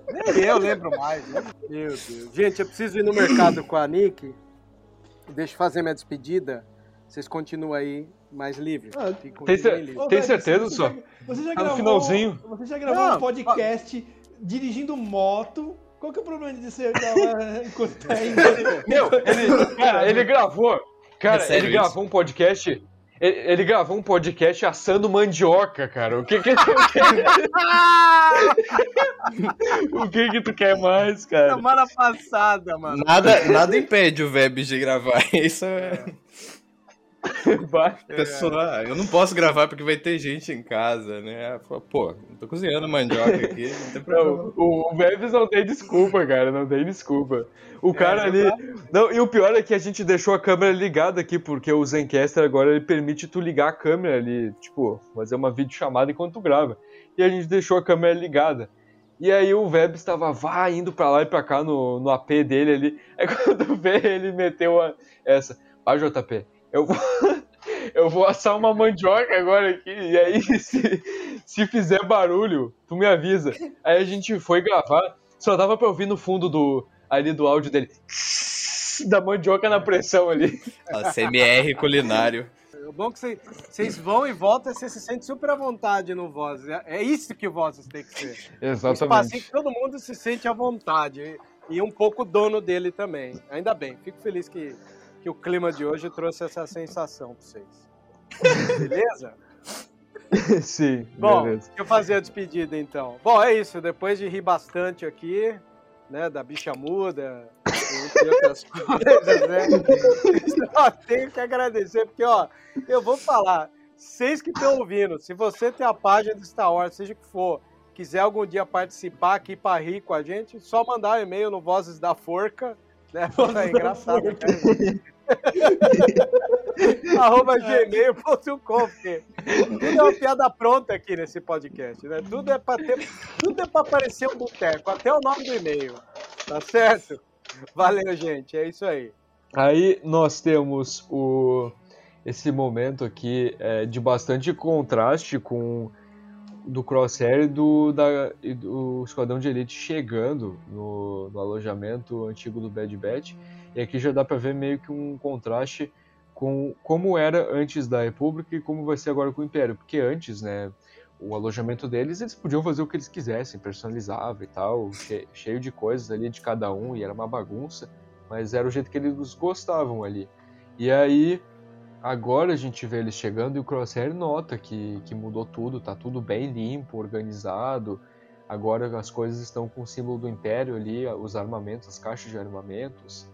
Eu lembro mais. né? Meu Deus. Gente, eu preciso ir no mercado com a Nick. Deixa eu fazer minha despedida. Vocês continuam aí mais livre. Ah, Tem, cer- livres. Ô, tem velho, certeza você só? já- Você já Tá no gravou, finalzinho. Você já gravou Não, um podcast dirigindo moto. Qual que é o problema de gravar enquanto tá indo? Meu, ele, cara, ele gravou. Cara, É ele gravou um podcast. Ele, ele gravou um podcast assando mandioca, cara. O que que tu quer? o que que tu quer mais, cara? Semana passada, mano. Nada, nada impede o Vebs de gravar. Isso é. Vai. Pessoa, ah, eu não posso gravar porque vai ter gente em casa, né? Pô, tô cozinhando mandioca aqui, não tem problema. Não, o, o Vebs não tem desculpa, cara. Não tem desculpa. O cara É, ali. Não, e o pior é que a gente deixou a câmera ligada aqui, porque o Zencaster agora ele permite tu ligar a câmera ali, tipo, fazer uma videochamada enquanto tu grava. E a gente deixou a câmera ligada. E aí o Vebs estava vá indo pra lá e pra cá no, no AP dele ali. Aí quando vê, ele meteu a, essa. Ah, JP, eu vou, eu vou assar uma mandioca agora aqui. E aí, se, se fizer barulho, tu me avisa. Aí a gente foi gravar, só dava pra ouvir no fundo do, ali do áudio dele. Da mandioca na pressão ali. A CMR culinário. É bom que vocês- vão e voltam e você se sente super à vontade no Vozes. É- É isso que o Vozes tem que ser. Um espacinho que todo mundo se sente à vontade. E, e um pouco dono dele também. Ainda bem. Fico feliz que, que o clima de hoje trouxe essa sensação pra vocês. Beleza? Sim, Bom, beleza. deixa eu fazer a despedida então. Bom, é isso. Depois de rir bastante aqui, né, da bicha muda, entre outras coisas, né? Só tenho que agradecer, porque, ó, eu vou falar, vocês que estão ouvindo, se você tem a página do Star Wars, seja o que for, quiser algum dia participar aqui para rir com a gente, só mandar um e-mail no Vozes da Forca, né? É engraçado. né? arroba gmail.com, tudo é uma piada pronta aqui nesse podcast, né? Tudo é pra ter, tudo é pra aparecer um boteco, até o nome do e-mail, tá certo? Valeu, gente, é isso aí. Aí nós temos o, esse momento aqui é, de bastante contraste com do Crosshair e do, da, e do Esquadrão de Elite chegando no, no alojamento antigo do Bad Batch. E aqui já dá pra ver meio que um contraste com como era antes da República e como vai ser agora com o Império. Porque antes, né, o alojamento deles, eles podiam fazer o que eles quisessem, personalizável e tal, che- cheio de coisas ali de cada um, e era uma bagunça mas era o jeito que eles gostavam ali. E aí, agora a gente vê eles chegando e o Crosshair nota que, que mudou tudo, tá tudo bem limpo, organizado. Agora as coisas estão com o símbolo do Império ali, os armamentos, as caixas de armamentos.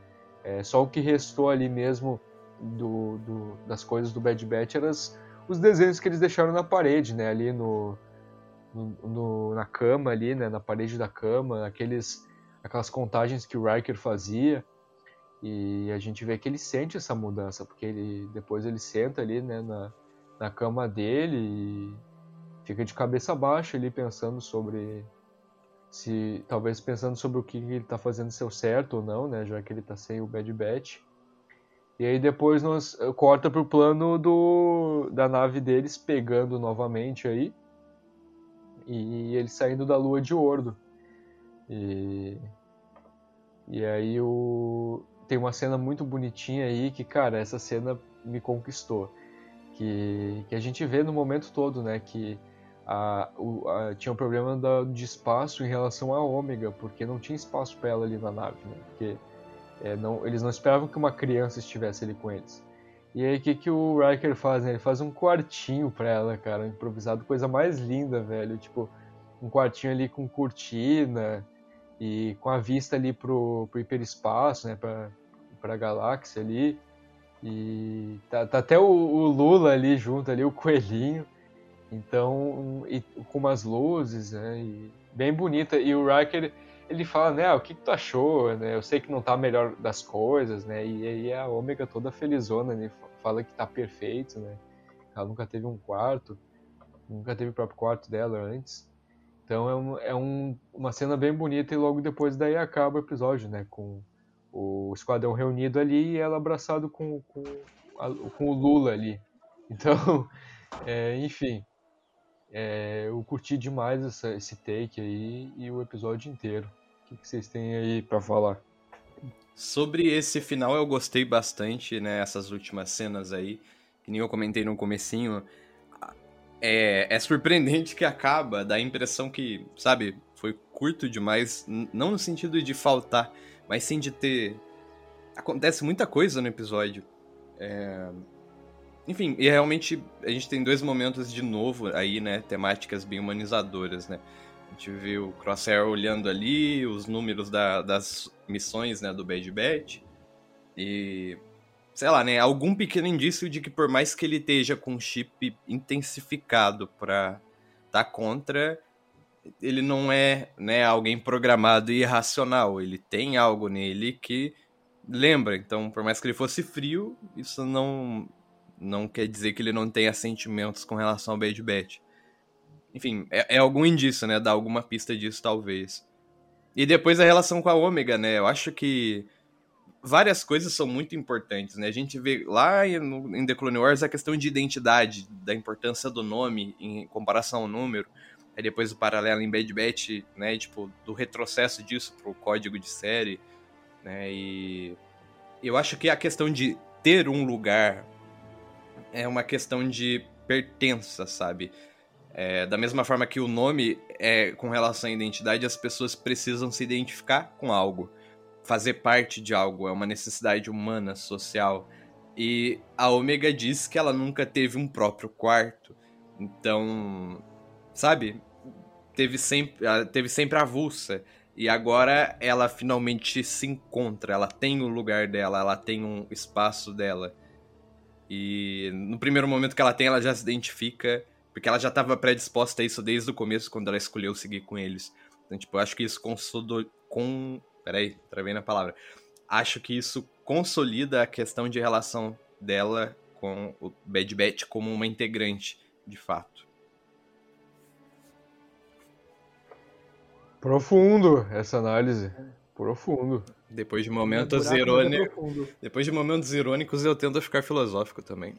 É, só o que restou ali mesmo do, do- das coisas do Bad Batch eram os desenhos que eles deixaram na parede, né? Ali no, no- no- na cama ali, né, na parede da cama, aqueles, aquelas contagens que o Riker fazia. E a gente vê que ele sente essa mudança, porque ele depois ele senta ali, né, na, na cama dele e fica de cabeça baixa ali pensando sobre se talvez pensando sobre o que ele está fazendo ser o certo ou não, né, já que ele está sem o Bad Batch. E aí depois nós eh, corta pro plano do da nave deles pegando novamente aí e ele saindo da lua de Ordo. E e aí o tem uma cena muito bonitinha aí que, cara, essa cena me conquistou. Que, que a gente vê no momento todo, né? Que a, o, a- tinha um problema da- de espaço em relação à Ômega, porque não tinha espaço para ela ali na nave, né? Porque é, não, eles não esperavam que uma criança estivesse ali com eles. E aí o que, que o Riker faz, né? Ele faz um quartinho pra ela, cara, improvisado, coisa mais linda, velho. Tipo, um quartinho ali com cortina e com a vista ali pro, pro hiperespaço, né? Pra, pra galáxia ali. E tá, tá até o, o Lula ali junto, ali, o coelhinho. Então, e com umas luzes, né? Bem bonita. E o Riker, ele fala, né? ah, o que, que tu achou? Né? Eu sei que não tá melhor das coisas, né? E aí a Ômega toda felizona, né? Fala que tá perfeito, né? Ela nunca teve um quarto, nunca teve o próprio quarto dela antes. Então é, um, é um- uma cena bem bonita e logo depois daí acaba o episódio, né? Com o esquadrão reunido ali e ela abraçado com, com, a- com o Lula ali. Então, é, enfim, é, eu curti demais essa- esse take aí e o episódio inteiro. O que, que vocês têm aí pra falar? Sobre esse final eu gostei bastante, né? Essas últimas cenas aí, que nem eu comentei no comecinho. É, é surpreendente que acaba, dá a impressão que, sabe, foi curto demais, não no sentido de faltar, mas sim de ter... Acontece muita coisa no episódio. É, Enfim, e realmente a gente tem dois momentos de novo aí, né? Temáticas bem humanizadoras, né? A gente vê o Crosshair olhando ali, os números da- das missões, né, do Bad Batch. E, sei lá, né, algum pequeno indício de que por mais que ele esteja com chip intensificado pra tá contra, ele não é, né, alguém programado e irracional. Ele tem algo nele que lembra. Então, por mais que ele fosse frio, isso não não quer dizer que ele não tenha sentimentos com relação ao Bad Batch. Enfim, é, é algum indício, né? Dá alguma pista disso, talvez. E depois a relação com a Ômega, né? Eu acho que várias coisas são muito importantes, né? A gente vê lá em- The Clone Wars a questão de identidade, da importância do nome em comparação ao número. Aí depois o paralelo em Bad Batch, né? Tipo, do retrocesso disso pro código de série, né? E eu acho que a questão de ter um lugar é uma questão de pertença, sabe? É, da mesma forma que o nome é com relação à identidade, as pessoas precisam se identificar com algo, fazer parte de algo, é uma necessidade humana, social. E a Omega diz que ela nunca teve um próprio quarto. Então, sabe? Teve sempre, teve sempre avulsa. E agora ela finalmente se encontra, ela tem o lugar dela, ela tem um espaço dela. E no primeiro momento que ela tem, ela já se identifica, porque ela já estava predisposta a isso desde o começo, quando ela escolheu seguir com eles. Então, tipo, eu acho que isso consolidou. Com... Peraí, travei na palavra. Acho que isso consolida a questão de relação dela com o Bad Batch como uma integrante, de fato. Profundo essa análise. Profundo. Depois de momentos mas é irônicos. Depois de momentos irônicos, eu tento ficar filosófico também.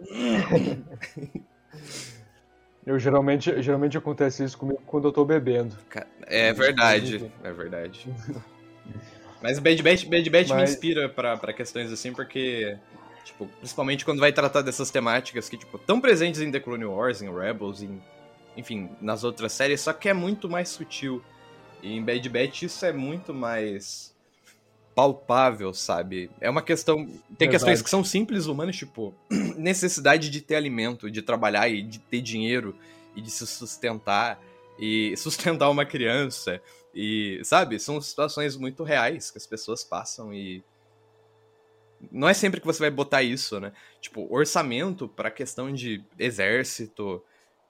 Eu geralmente, geralmente acontece isso comigo quando eu tô bebendo. É verdade, é verdade. Mas Bad Batch, Bad Batch me Mas- inspira pra, pra questões assim, porque, tipo, principalmente quando vai tratar dessas temáticas que, tipo, tão presentes em The Clone Wars, em Rebels, em, enfim, nas outras séries, só que é muito mais sutil. E em Bad Batch isso é muito mais palpável, sabe? É uma questão. Tem Verdade. questões que são simples humanas, tipo, necessidade de ter alimento, de trabalhar e de ter dinheiro e de se sustentar e sustentar uma criança. E, sabe, são situações muito reais que as pessoas passam e. Não é sempre que você vai botar isso, né? Tipo, orçamento pra questão de exército,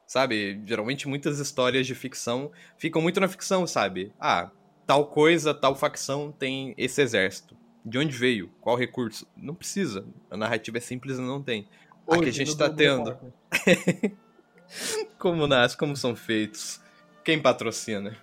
sabe? Geralmente muitas histórias de ficção ficam muito na ficção, sabe? Ah, tal coisa, tal facção tem esse exército. De onde veio? Qual recurso? Não precisa. A narrativa é simples e não tem. Aqui a Hoje, gente no tá tendo. Como nasce, como são feitos. Quem patrocina?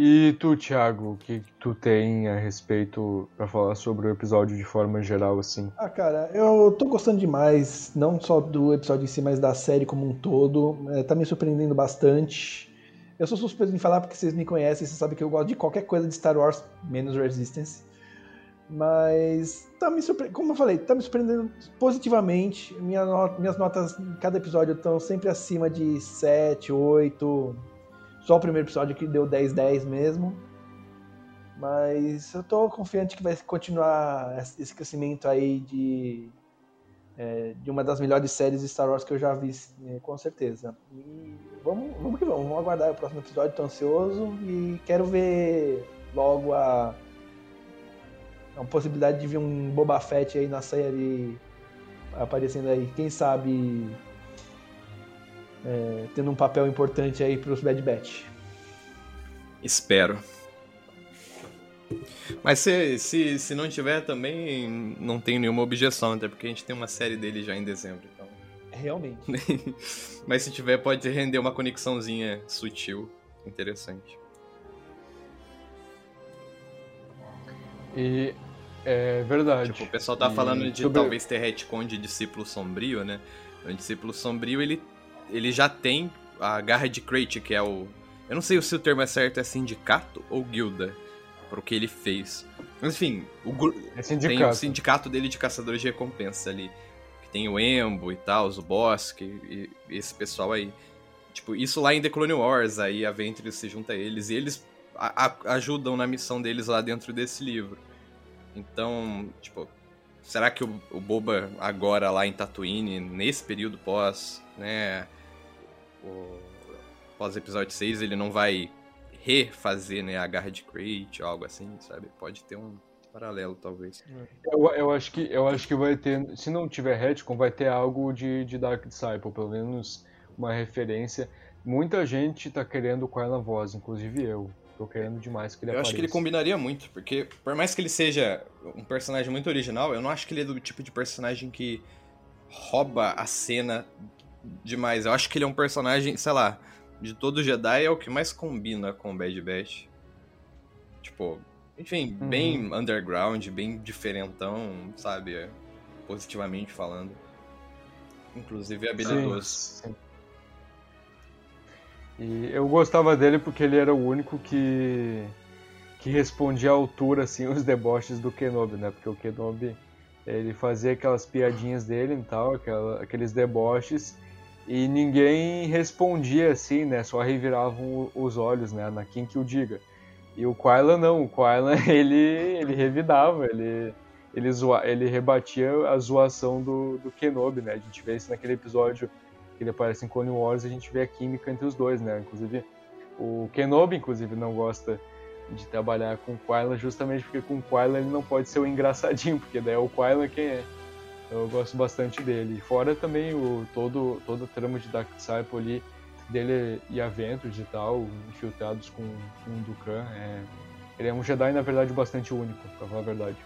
E tu, Thiago, o que tu tem a respeito pra falar sobre o episódio de forma geral, assim? Ah, cara, eu tô gostando demais, não só do episódio em si, mas da série como um todo. É, tá me surpreendendo bastante. Eu sou suspeito em falar porque vocês me conhecem, vocês sabem que eu gosto de qualquer coisa de Star Wars, menos Resistance. Mas tá me surpre... como eu falei, tá me surpreendendo positivamente. Minha no- Minhas notas em cada episódio estão sempre acima de 7, 8. Só o primeiro episódio que deu 10, 10 mesmo. Mas eu tô confiante que vai continuar esse crescimento aí de, é, de uma das melhores séries de Star Wars que eu já vi, é, com certeza. E vamos, vamos que vamos, vamos aguardar o próximo episódio, tô ansioso e quero ver logo a, a possibilidade de ver um Boba Fett aí na série aparecendo aí, quem sabe é, tendo um papel importante aí pros Bad Batch. Espero. Mas se, se, se não tiver também, não tenho nenhuma objeção, até porque a gente tem uma série dele já em dezembro. Então. Realmente. Mas se tiver, pode render uma conexãozinha sutil, interessante. E é verdade. Tipo, o pessoal tá E falando de sobre- talvez ter retcon de discípulo sombrio, né? O discípulo sombrio, ele, ele já tem a garra de Crate, que é o. Eu não sei se o termo é certo, é sindicato ou guilda, pro que ele fez. Mas enfim, o, gru- É tem sindicato. o sindicato dele de caçadores de recompensa ali. Que tem o Embo e tal, o Bosque e, e esse pessoal aí. Tipo, isso lá em The Clone Wars, aí a Ventress se junta a eles e eles a- a- ajudam na missão deles lá dentro desse livro. Então, tipo, será que o, o Boba agora lá em Tatooine, nesse período pós, né, o, pós episódio 6, ele não vai refazer, né, a garra de Crate ou algo assim, sabe? Pode ter um paralelo, talvez. Eu, eu acho que, eu acho que vai ter, se não tiver retcon, vai ter algo de, de Dark Disciple, pelo menos uma referência. Muita gente tá querendo o Kylan Voz, inclusive eu. Tô querendo demais que ele Eu acho apareça. que ele combinaria muito, porque por mais que ele seja um personagem muito original, eu não acho que ele é do tipo de personagem que rouba a cena demais. Eu acho que ele é um personagem, sei lá, de todo Jedi é o que mais combina com o Bad Batch. Tipo, enfim, Uhum. bem underground, bem diferentão, sabe? Positivamente falando. Inclusive habilidoso. Sim, sim. E eu gostava dele porque ele era o único que que respondia à altura assim os deboches do Kenobi, né? Porque o Kenobi ele fazia aquelas piadinhas dele e tal, aquela- aqueles deboches e ninguém respondia assim, né? Só reviravam os olhos, né? Na quem que o diga. E o Kylan não, o Kylan ele ele revidava, ele ele, zoa, ele rebatia a zoação do, do Kenobi, né? A gente vê isso naquele episódio que ele aparece em Clone Wars, a gente vê a química entre os dois, né? Inclusive, o Kenobi, inclusive, não gosta de trabalhar com o Kylan justamente porque com o Kylan ele não pode ser o engraçadinho, porque daí é o Kylan quem é. Eu gosto bastante dele. Fora também o, todo, toda a trama de Dark Disciple ali, dele e Aventus e tal, infiltrados com, com o Dukan. É, ele é um Jedi, na verdade, bastante único, pra falar a verdade.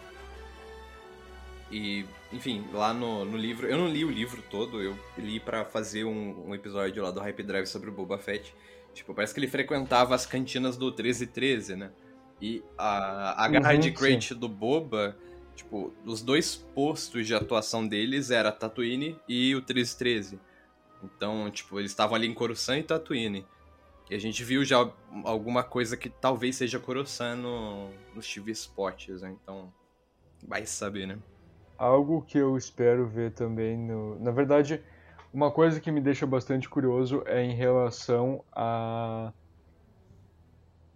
E, enfim, lá no, no livro, eu não li o livro todo, eu li pra fazer um, um episódio lá do Hype Drive sobre o Boba Fett. Tipo, parece que ele frequentava as cantinas do 1313, né? E a, a garra Uhum, de crate do Boba, tipo, os dois postos de atuação deles era Tatooine e o 1313. Então, tipo, eles estavam ali em Coruscant e Tatooine. E a gente viu já alguma coisa que talvez seja Coruscant no, nos TV spots, né? Então, vai saber, né? Algo que eu espero ver também no. Na verdade, uma coisa que me deixa bastante curioso é em relação a.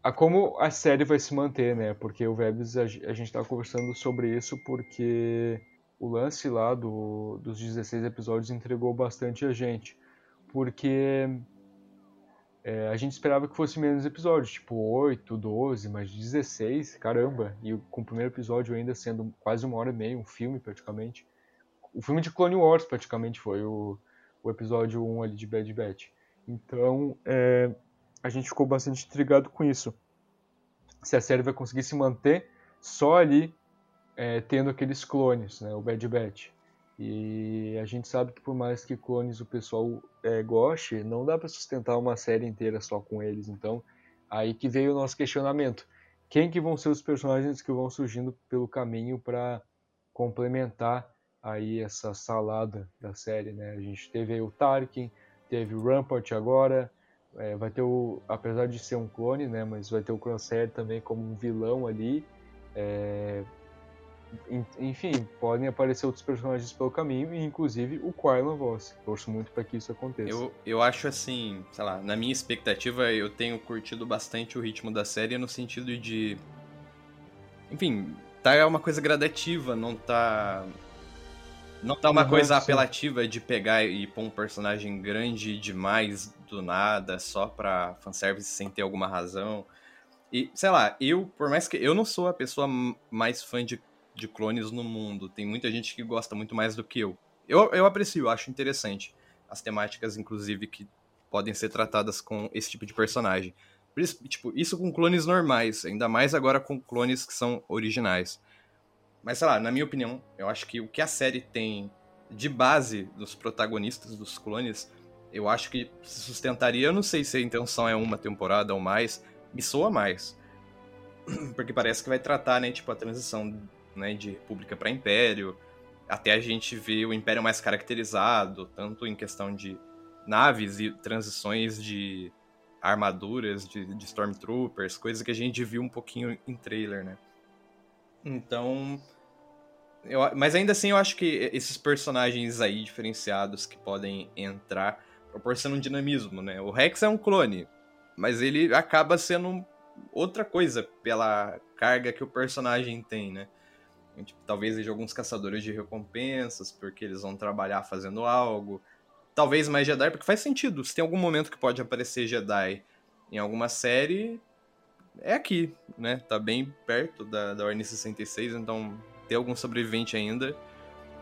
a como a série vai se manter, né? Porque o Vebs, a, a gente tá conversando sobre isso porque o lance lá do, dos 16 episódios entregou bastante a gente. Porque é, a gente esperava que fosse menos episódios, tipo 8, 12, mas 16, caramba. E com o primeiro episódio ainda sendo quase uma hora e meia, um filme praticamente. o filme de Clone Wars praticamente foi o, o episódio 1 ali de Bad Batch. Então, é, a gente ficou bastante intrigado com isso. Se a série vai conseguir se manter só ali é, tendo aqueles clones, né, o Bad Batch. E a gente sabe que por mais que clones o pessoal é, goste, não dá para sustentar uma série inteira só com eles. Então, aí que veio o nosso questionamento. Quem que vão ser os personagens que vão surgindo pelo caminho para complementar aí essa salada da série, né? A gente teve o Tarkin, teve o Rampart agora, é, vai ter o, apesar de ser um clone, né? Mas vai ter o Crosshair também como um vilão ali. É, enfim, podem aparecer outros personagens pelo caminho, e inclusive o Quailan Voss. Torço muito para que isso aconteça. Eu, eu acho assim, sei lá, na minha expectativa, eu tenho curtido bastante o ritmo da série no sentido de. Enfim, tá uma coisa gradativa, não tá. Não tá uma Uhum, coisa sim. apelativa de pegar e pôr um personagem grande demais do nada, só pra fanservice sem ter alguma razão. E, sei lá, eu, por mais que. Eu não sou a pessoa mais fã de, de clones no mundo. Tem muita gente que gosta muito mais do que eu. Eu, eu aprecio, acho interessante. As temáticas, inclusive, que podem ser tratadas com esse tipo de personagem. Por isso, tipo, isso com clones normais, ainda mais agora com clones que são originais. Mas, sei lá, na minha opinião, eu acho que o que a série tem de base dos protagonistas dos clones, eu acho que se sustentaria. Eu não sei se a intenção é uma temporada ou mais, me soa mais. Porque parece que vai tratar, né, tipo, a transição né, de República para Império, até a gente ver o Império mais caracterizado, tanto em questão de naves e transições de armaduras, de, de Stormtroopers, coisa que a gente viu um pouquinho em trailer, né? Então. Eu, mas ainda assim, eu acho que esses personagens aí diferenciados que podem entrar proporcionam um dinamismo, né? O Rex é um clone, mas ele acaba sendo outra coisa pela carga que o personagem tem, né? Tipo, talvez seja alguns caçadores de recompensas, porque eles vão trabalhar fazendo algo. Talvez mais Jedi, porque faz sentido. Se tem algum momento que pode aparecer Jedi em alguma série, é aqui, né? Tá bem perto da, da Ordem 66, então tem algum sobrevivente ainda.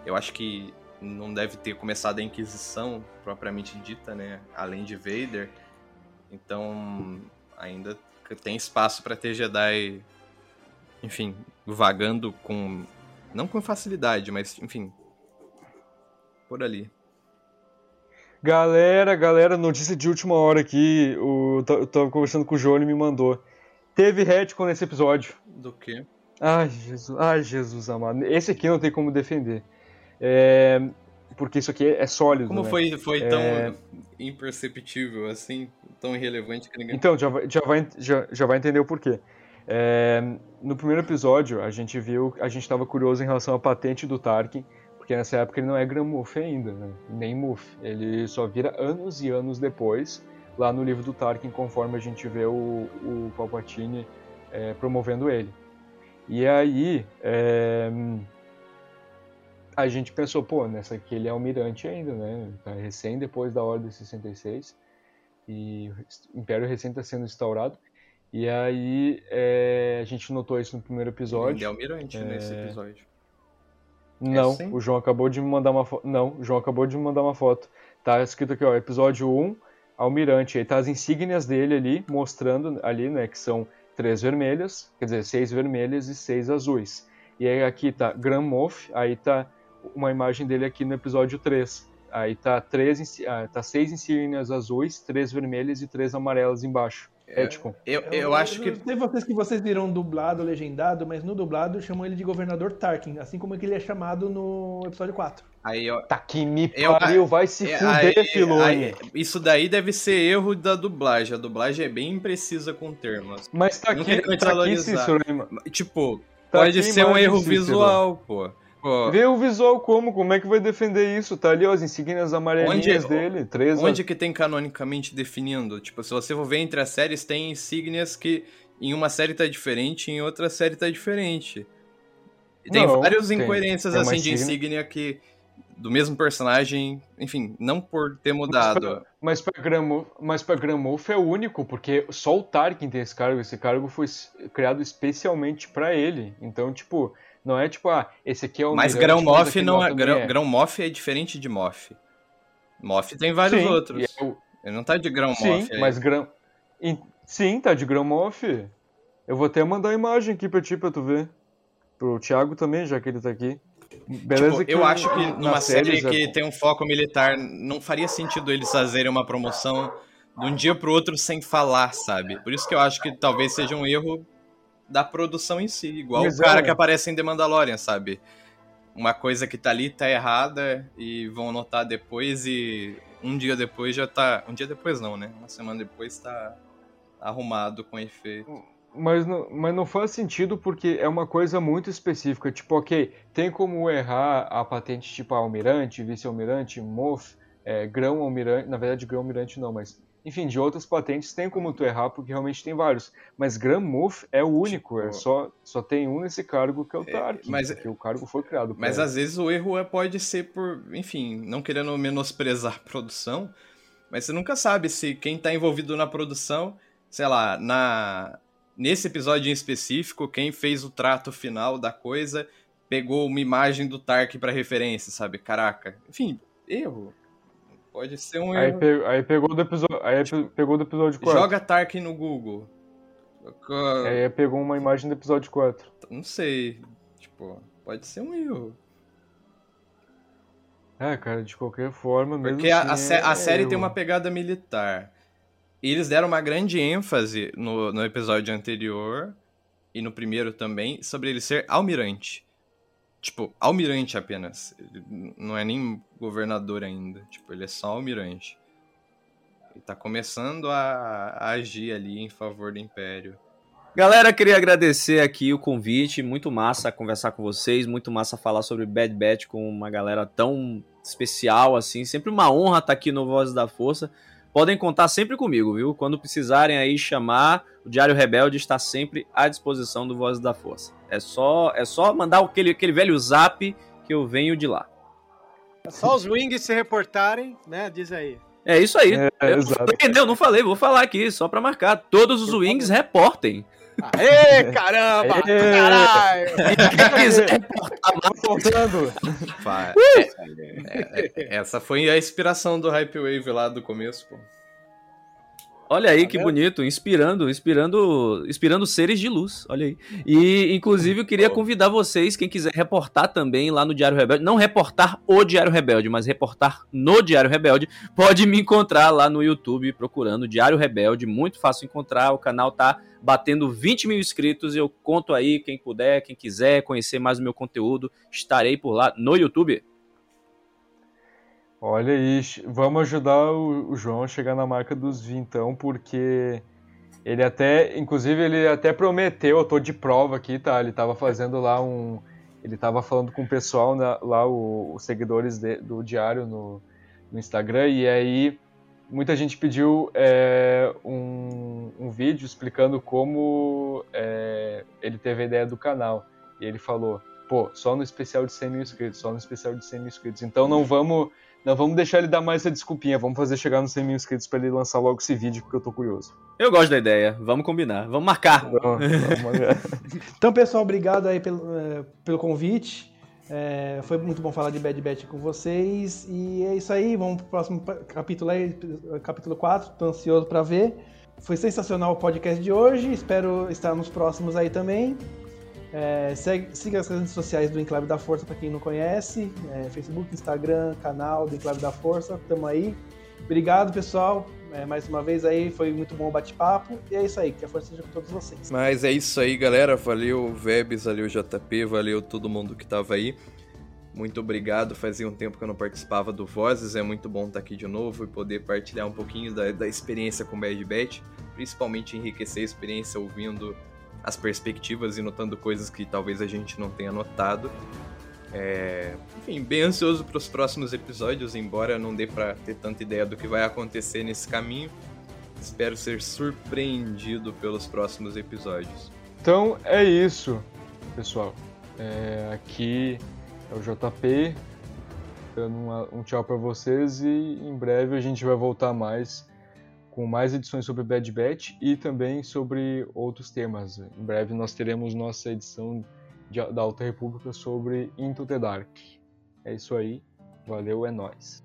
Eu acho que não deve ter começado a Inquisição, propriamente dita, né? Além de Vader. Então, ainda tem espaço para ter Jedi, enfim, vagando com. Não com facilidade, mas, enfim. Por ali. Galera, galera, notícia de última hora aqui. O, eu tava conversando com o Johnny e me mandou. Teve retcon nesse episódio. Do que? Ai, Jesus, ai, Jesus amado. Esse aqui não tem como defender. É, porque isso aqui é sólido. Como né? foi, foi tão É. imperceptível, assim, tão irrelevante que ninguém. Então, já vai, já vai, já, já vai entender o porquê. É, no primeiro episódio, a gente viu, a gente estava curioso em relação à patente do Tarkin, porque nessa época ele não é Gramuff ainda, né? nem Muff. Ele só vira anos e anos depois, lá no livro do Tarkin, conforme a gente vê o, o Palpatine é, promovendo ele. E aí, é, a gente pensou, pô, nessa aqui ele é almirante ainda, né? Tá recém depois da Ordem 66 e o Império recém está sendo instaurado. E aí é, a gente notou isso no primeiro Ele episódio. é almirante nesse episódio. Não, sim? o João acabou de me mandar uma foto. Não, o João acabou de me mandar uma foto. Tá escrito aqui, ó, episódio 1, Almirante. Aí tá as insígnias dele ali, mostrando ali, né, que são três vermelhas, quer dizer, seis vermelhas e seis azuis. E aí aqui tá Grand Moff, aí tá uma imagem dele aqui no episódio 3. Aí tá, três, ah, tá seis insígnias azuis, três vermelhas e três amarelas embaixo. É, tipo, Eu, eu acho que. Não sei vocês que vocês viram dublado, legendado, mas no dublado chamam ele de Governador Tarkin, assim como que ele é chamado no episódio 4. Aí, ó, tá que me Eu- pariu, vai se É, fuder, aí- Filone. aí- isso daí deve ser erro da dublagem. A dublagem é bem imprecisa com termos. Mas tá aqui, tá aqui. Cícero. Tipo, Tá pode aqui ser um erro Cícero. visual, pô. Pô, Vê o visual como? Como é que vai defender isso? Tá ali ó, as insígnias amarelinhas Onde- dele. Três, onde que tem canonicamente definindo? Tipo, se você for ver entre as séries, tem insígnias que em uma série tá diferente, em outra série tá diferente. Tem Não, várias incoerências Tem assim de insígnia que do mesmo personagem, enfim, não por ter mudado. Mas pra, Gramo, mas pra Gramolf é único, porque só o Tarkin tem esse cargo. Esse cargo foi criado especialmente pra ele. Então, tipo, Não é tipo, ah, esse aqui é o Mas Almirante, grão moff aquele não é. moff é diferente de moff. Moff tem vários Sim, outros. e é Ele não tá de grão Sim, aí. mas grão. em- Sim, tá de grão moff. Eu vou até mandar a imagem aqui pra ti pra tu ver. Pro Thiago também, já que ele tá aqui. Beleza Tipo, que eu acho que numa série é- que tem um foco militar, não faria sentido eles fazerem uma promoção de um dia pro outro sem falar, sabe? Por isso que eu acho que talvez seja um erro da produção em si. Igual o cara é. que aparece em The Mandalorian, sabe? Uma coisa que tá ali tá errada e vão notar depois e um dia depois já tá. Um dia depois não, né? Uma semana depois tá arrumado com efeito. Mas não, mas não faz sentido porque é uma coisa muito específica. Tipo, ok, tem como errar a patente tipo almirante, vice-almirante, MOF, é, grão-almirante. Na verdade, grão-almirante não, mas. Enfim, de outras patentes tem como tu errar porque realmente tem vários. Mas Grão-MOF é o único, é Tipo- só, só tem um nesse cargo que é o Tark. mas- porque o cargo foi criado. Mas pra às vezes o erro é- pode ser por, enfim, não querendo menosprezar a produção, mas você nunca sabe se quem tá envolvido na produção, sei lá, na nesse episódio em específico, quem fez o trato final da coisa pegou uma imagem do Tark pra referência, sabe? Caraca. Enfim, erro. Pode ser um Aí, erro. pe- aí pegou do episódio, aí pe- pegou do episódio 4. Joga Tark no Google. Aí pegou uma imagem do episódio 4. Não sei. Tipo, pode ser um erro. É, cara, de qualquer forma, mesmo Porque a, assim, a sé- é- a série tem uma pegada militar. E eles deram uma grande ênfase no, no episódio anterior e no primeiro também sobre ele ser almirante. Tipo, almirante apenas. Ele não é nem governador ainda. Tipo, ele é só almirante. Ele tá começando a, a agir ali em favor do Império. Galera, queria agradecer aqui o convite, muito massa conversar com vocês, muito massa falar sobre Bad Batch com uma galera tão especial assim, sempre uma honra estar aqui no Voz da Força. Podem contar sempre comigo, viu? Quando precisarem aí chamar, o Diário Rebelde está sempre à disposição do Voz da Força. É só, é só mandar aquele, aquele velho zap que eu venho de lá. É só os wings se reportarem, né? Diz aí. É isso aí. É, eu falei, não, não falei, vou falar aqui, só pra marcar. Todos os wings reportem. Aê, caramba! Aê! Caralho! E quem quiser reportar Tá faltando. Fa- é- é- essa foi a inspiração do Hype Wave lá do começo, pô. Olha aí que bonito, inspirando, inspirando, inspirando seres de luz. Olha aí. E inclusive eu queria convidar vocês, quem quiser reportar também lá no Diário Rebelde, não reportar o Diário Rebelde, mas reportar no Diário Rebelde, pode me encontrar lá no YouTube procurando Diário Rebelde, muito fácil encontrar. O canal tá batendo 20 mil inscritos. Eu conto aí quem puder, quem quiser conhecer mais o meu conteúdo, estarei por lá no YouTube. Olha aí, vamos ajudar o, João a chegar na marca dos 20, então, porque ele até, inclusive, ele até prometeu, eu tô de prova aqui, tá? Ele tava fazendo lá um. Ele tava falando com o pessoal né, lá, o- os seguidores de- do Diário no, no Instagram, e aí muita gente pediu é, um, um vídeo explicando como é, ele teve a ideia do canal. E ele falou, pô, só no especial de 100 mil inscritos, só no especial de 100 mil inscritos. Então não vamos, não vamos deixar ele dar mais essa desculpinha, vamos fazer chegar nos 100 mil inscritos pra ele lançar logo esse vídeo, porque eu tô curioso. Eu gosto da ideia, vamos combinar, vamos marcar. Então, vamos- Então, pessoal, obrigado aí pelo, eh, pelo convite. É, foi muito bom falar de Bad Batch com vocês. E é isso aí, vamos pro próximo capítulo aí, capítulo 4. Tô ansioso para ver. Foi sensacional o podcast de hoje. Espero estar nos próximos aí também. É, segue- siga as redes sociais do Enclave da Força para quem não conhece. É, Facebook, Instagram, canal do Enclave da Força. Tamo aí. Obrigado, pessoal. É, mais uma vez aí, foi muito bom o bate-papo. E é isso aí, que a força seja com todos vocês. Mas é isso aí, galera. Valeu, Vebs, valeu, JP, valeu todo mundo que tava aí. Muito obrigado. Fazia um tempo que eu não participava do Vozes. É muito bom estar aqui de novo e poder partilhar um pouquinho da, da experiência com Bad Batch. Principalmente enriquecer a experiência ouvindo as perspectivas e notando coisas que talvez a gente não tenha notado. É, Enfim, bem ansioso para os próximos episódios, embora não dê para ter tanta ideia do que vai acontecer nesse caminho. Espero ser surpreendido pelos próximos episódios. Então é isso, pessoal. É, aqui é o JP, dando um tchau pra vocês e em breve a gente vai voltar mais com mais edições sobre Bad Batch e também sobre outros temas. Em breve nós teremos nossa edição de- da Alta República sobre Into the Dark. É isso aí. Valeu, é nóis.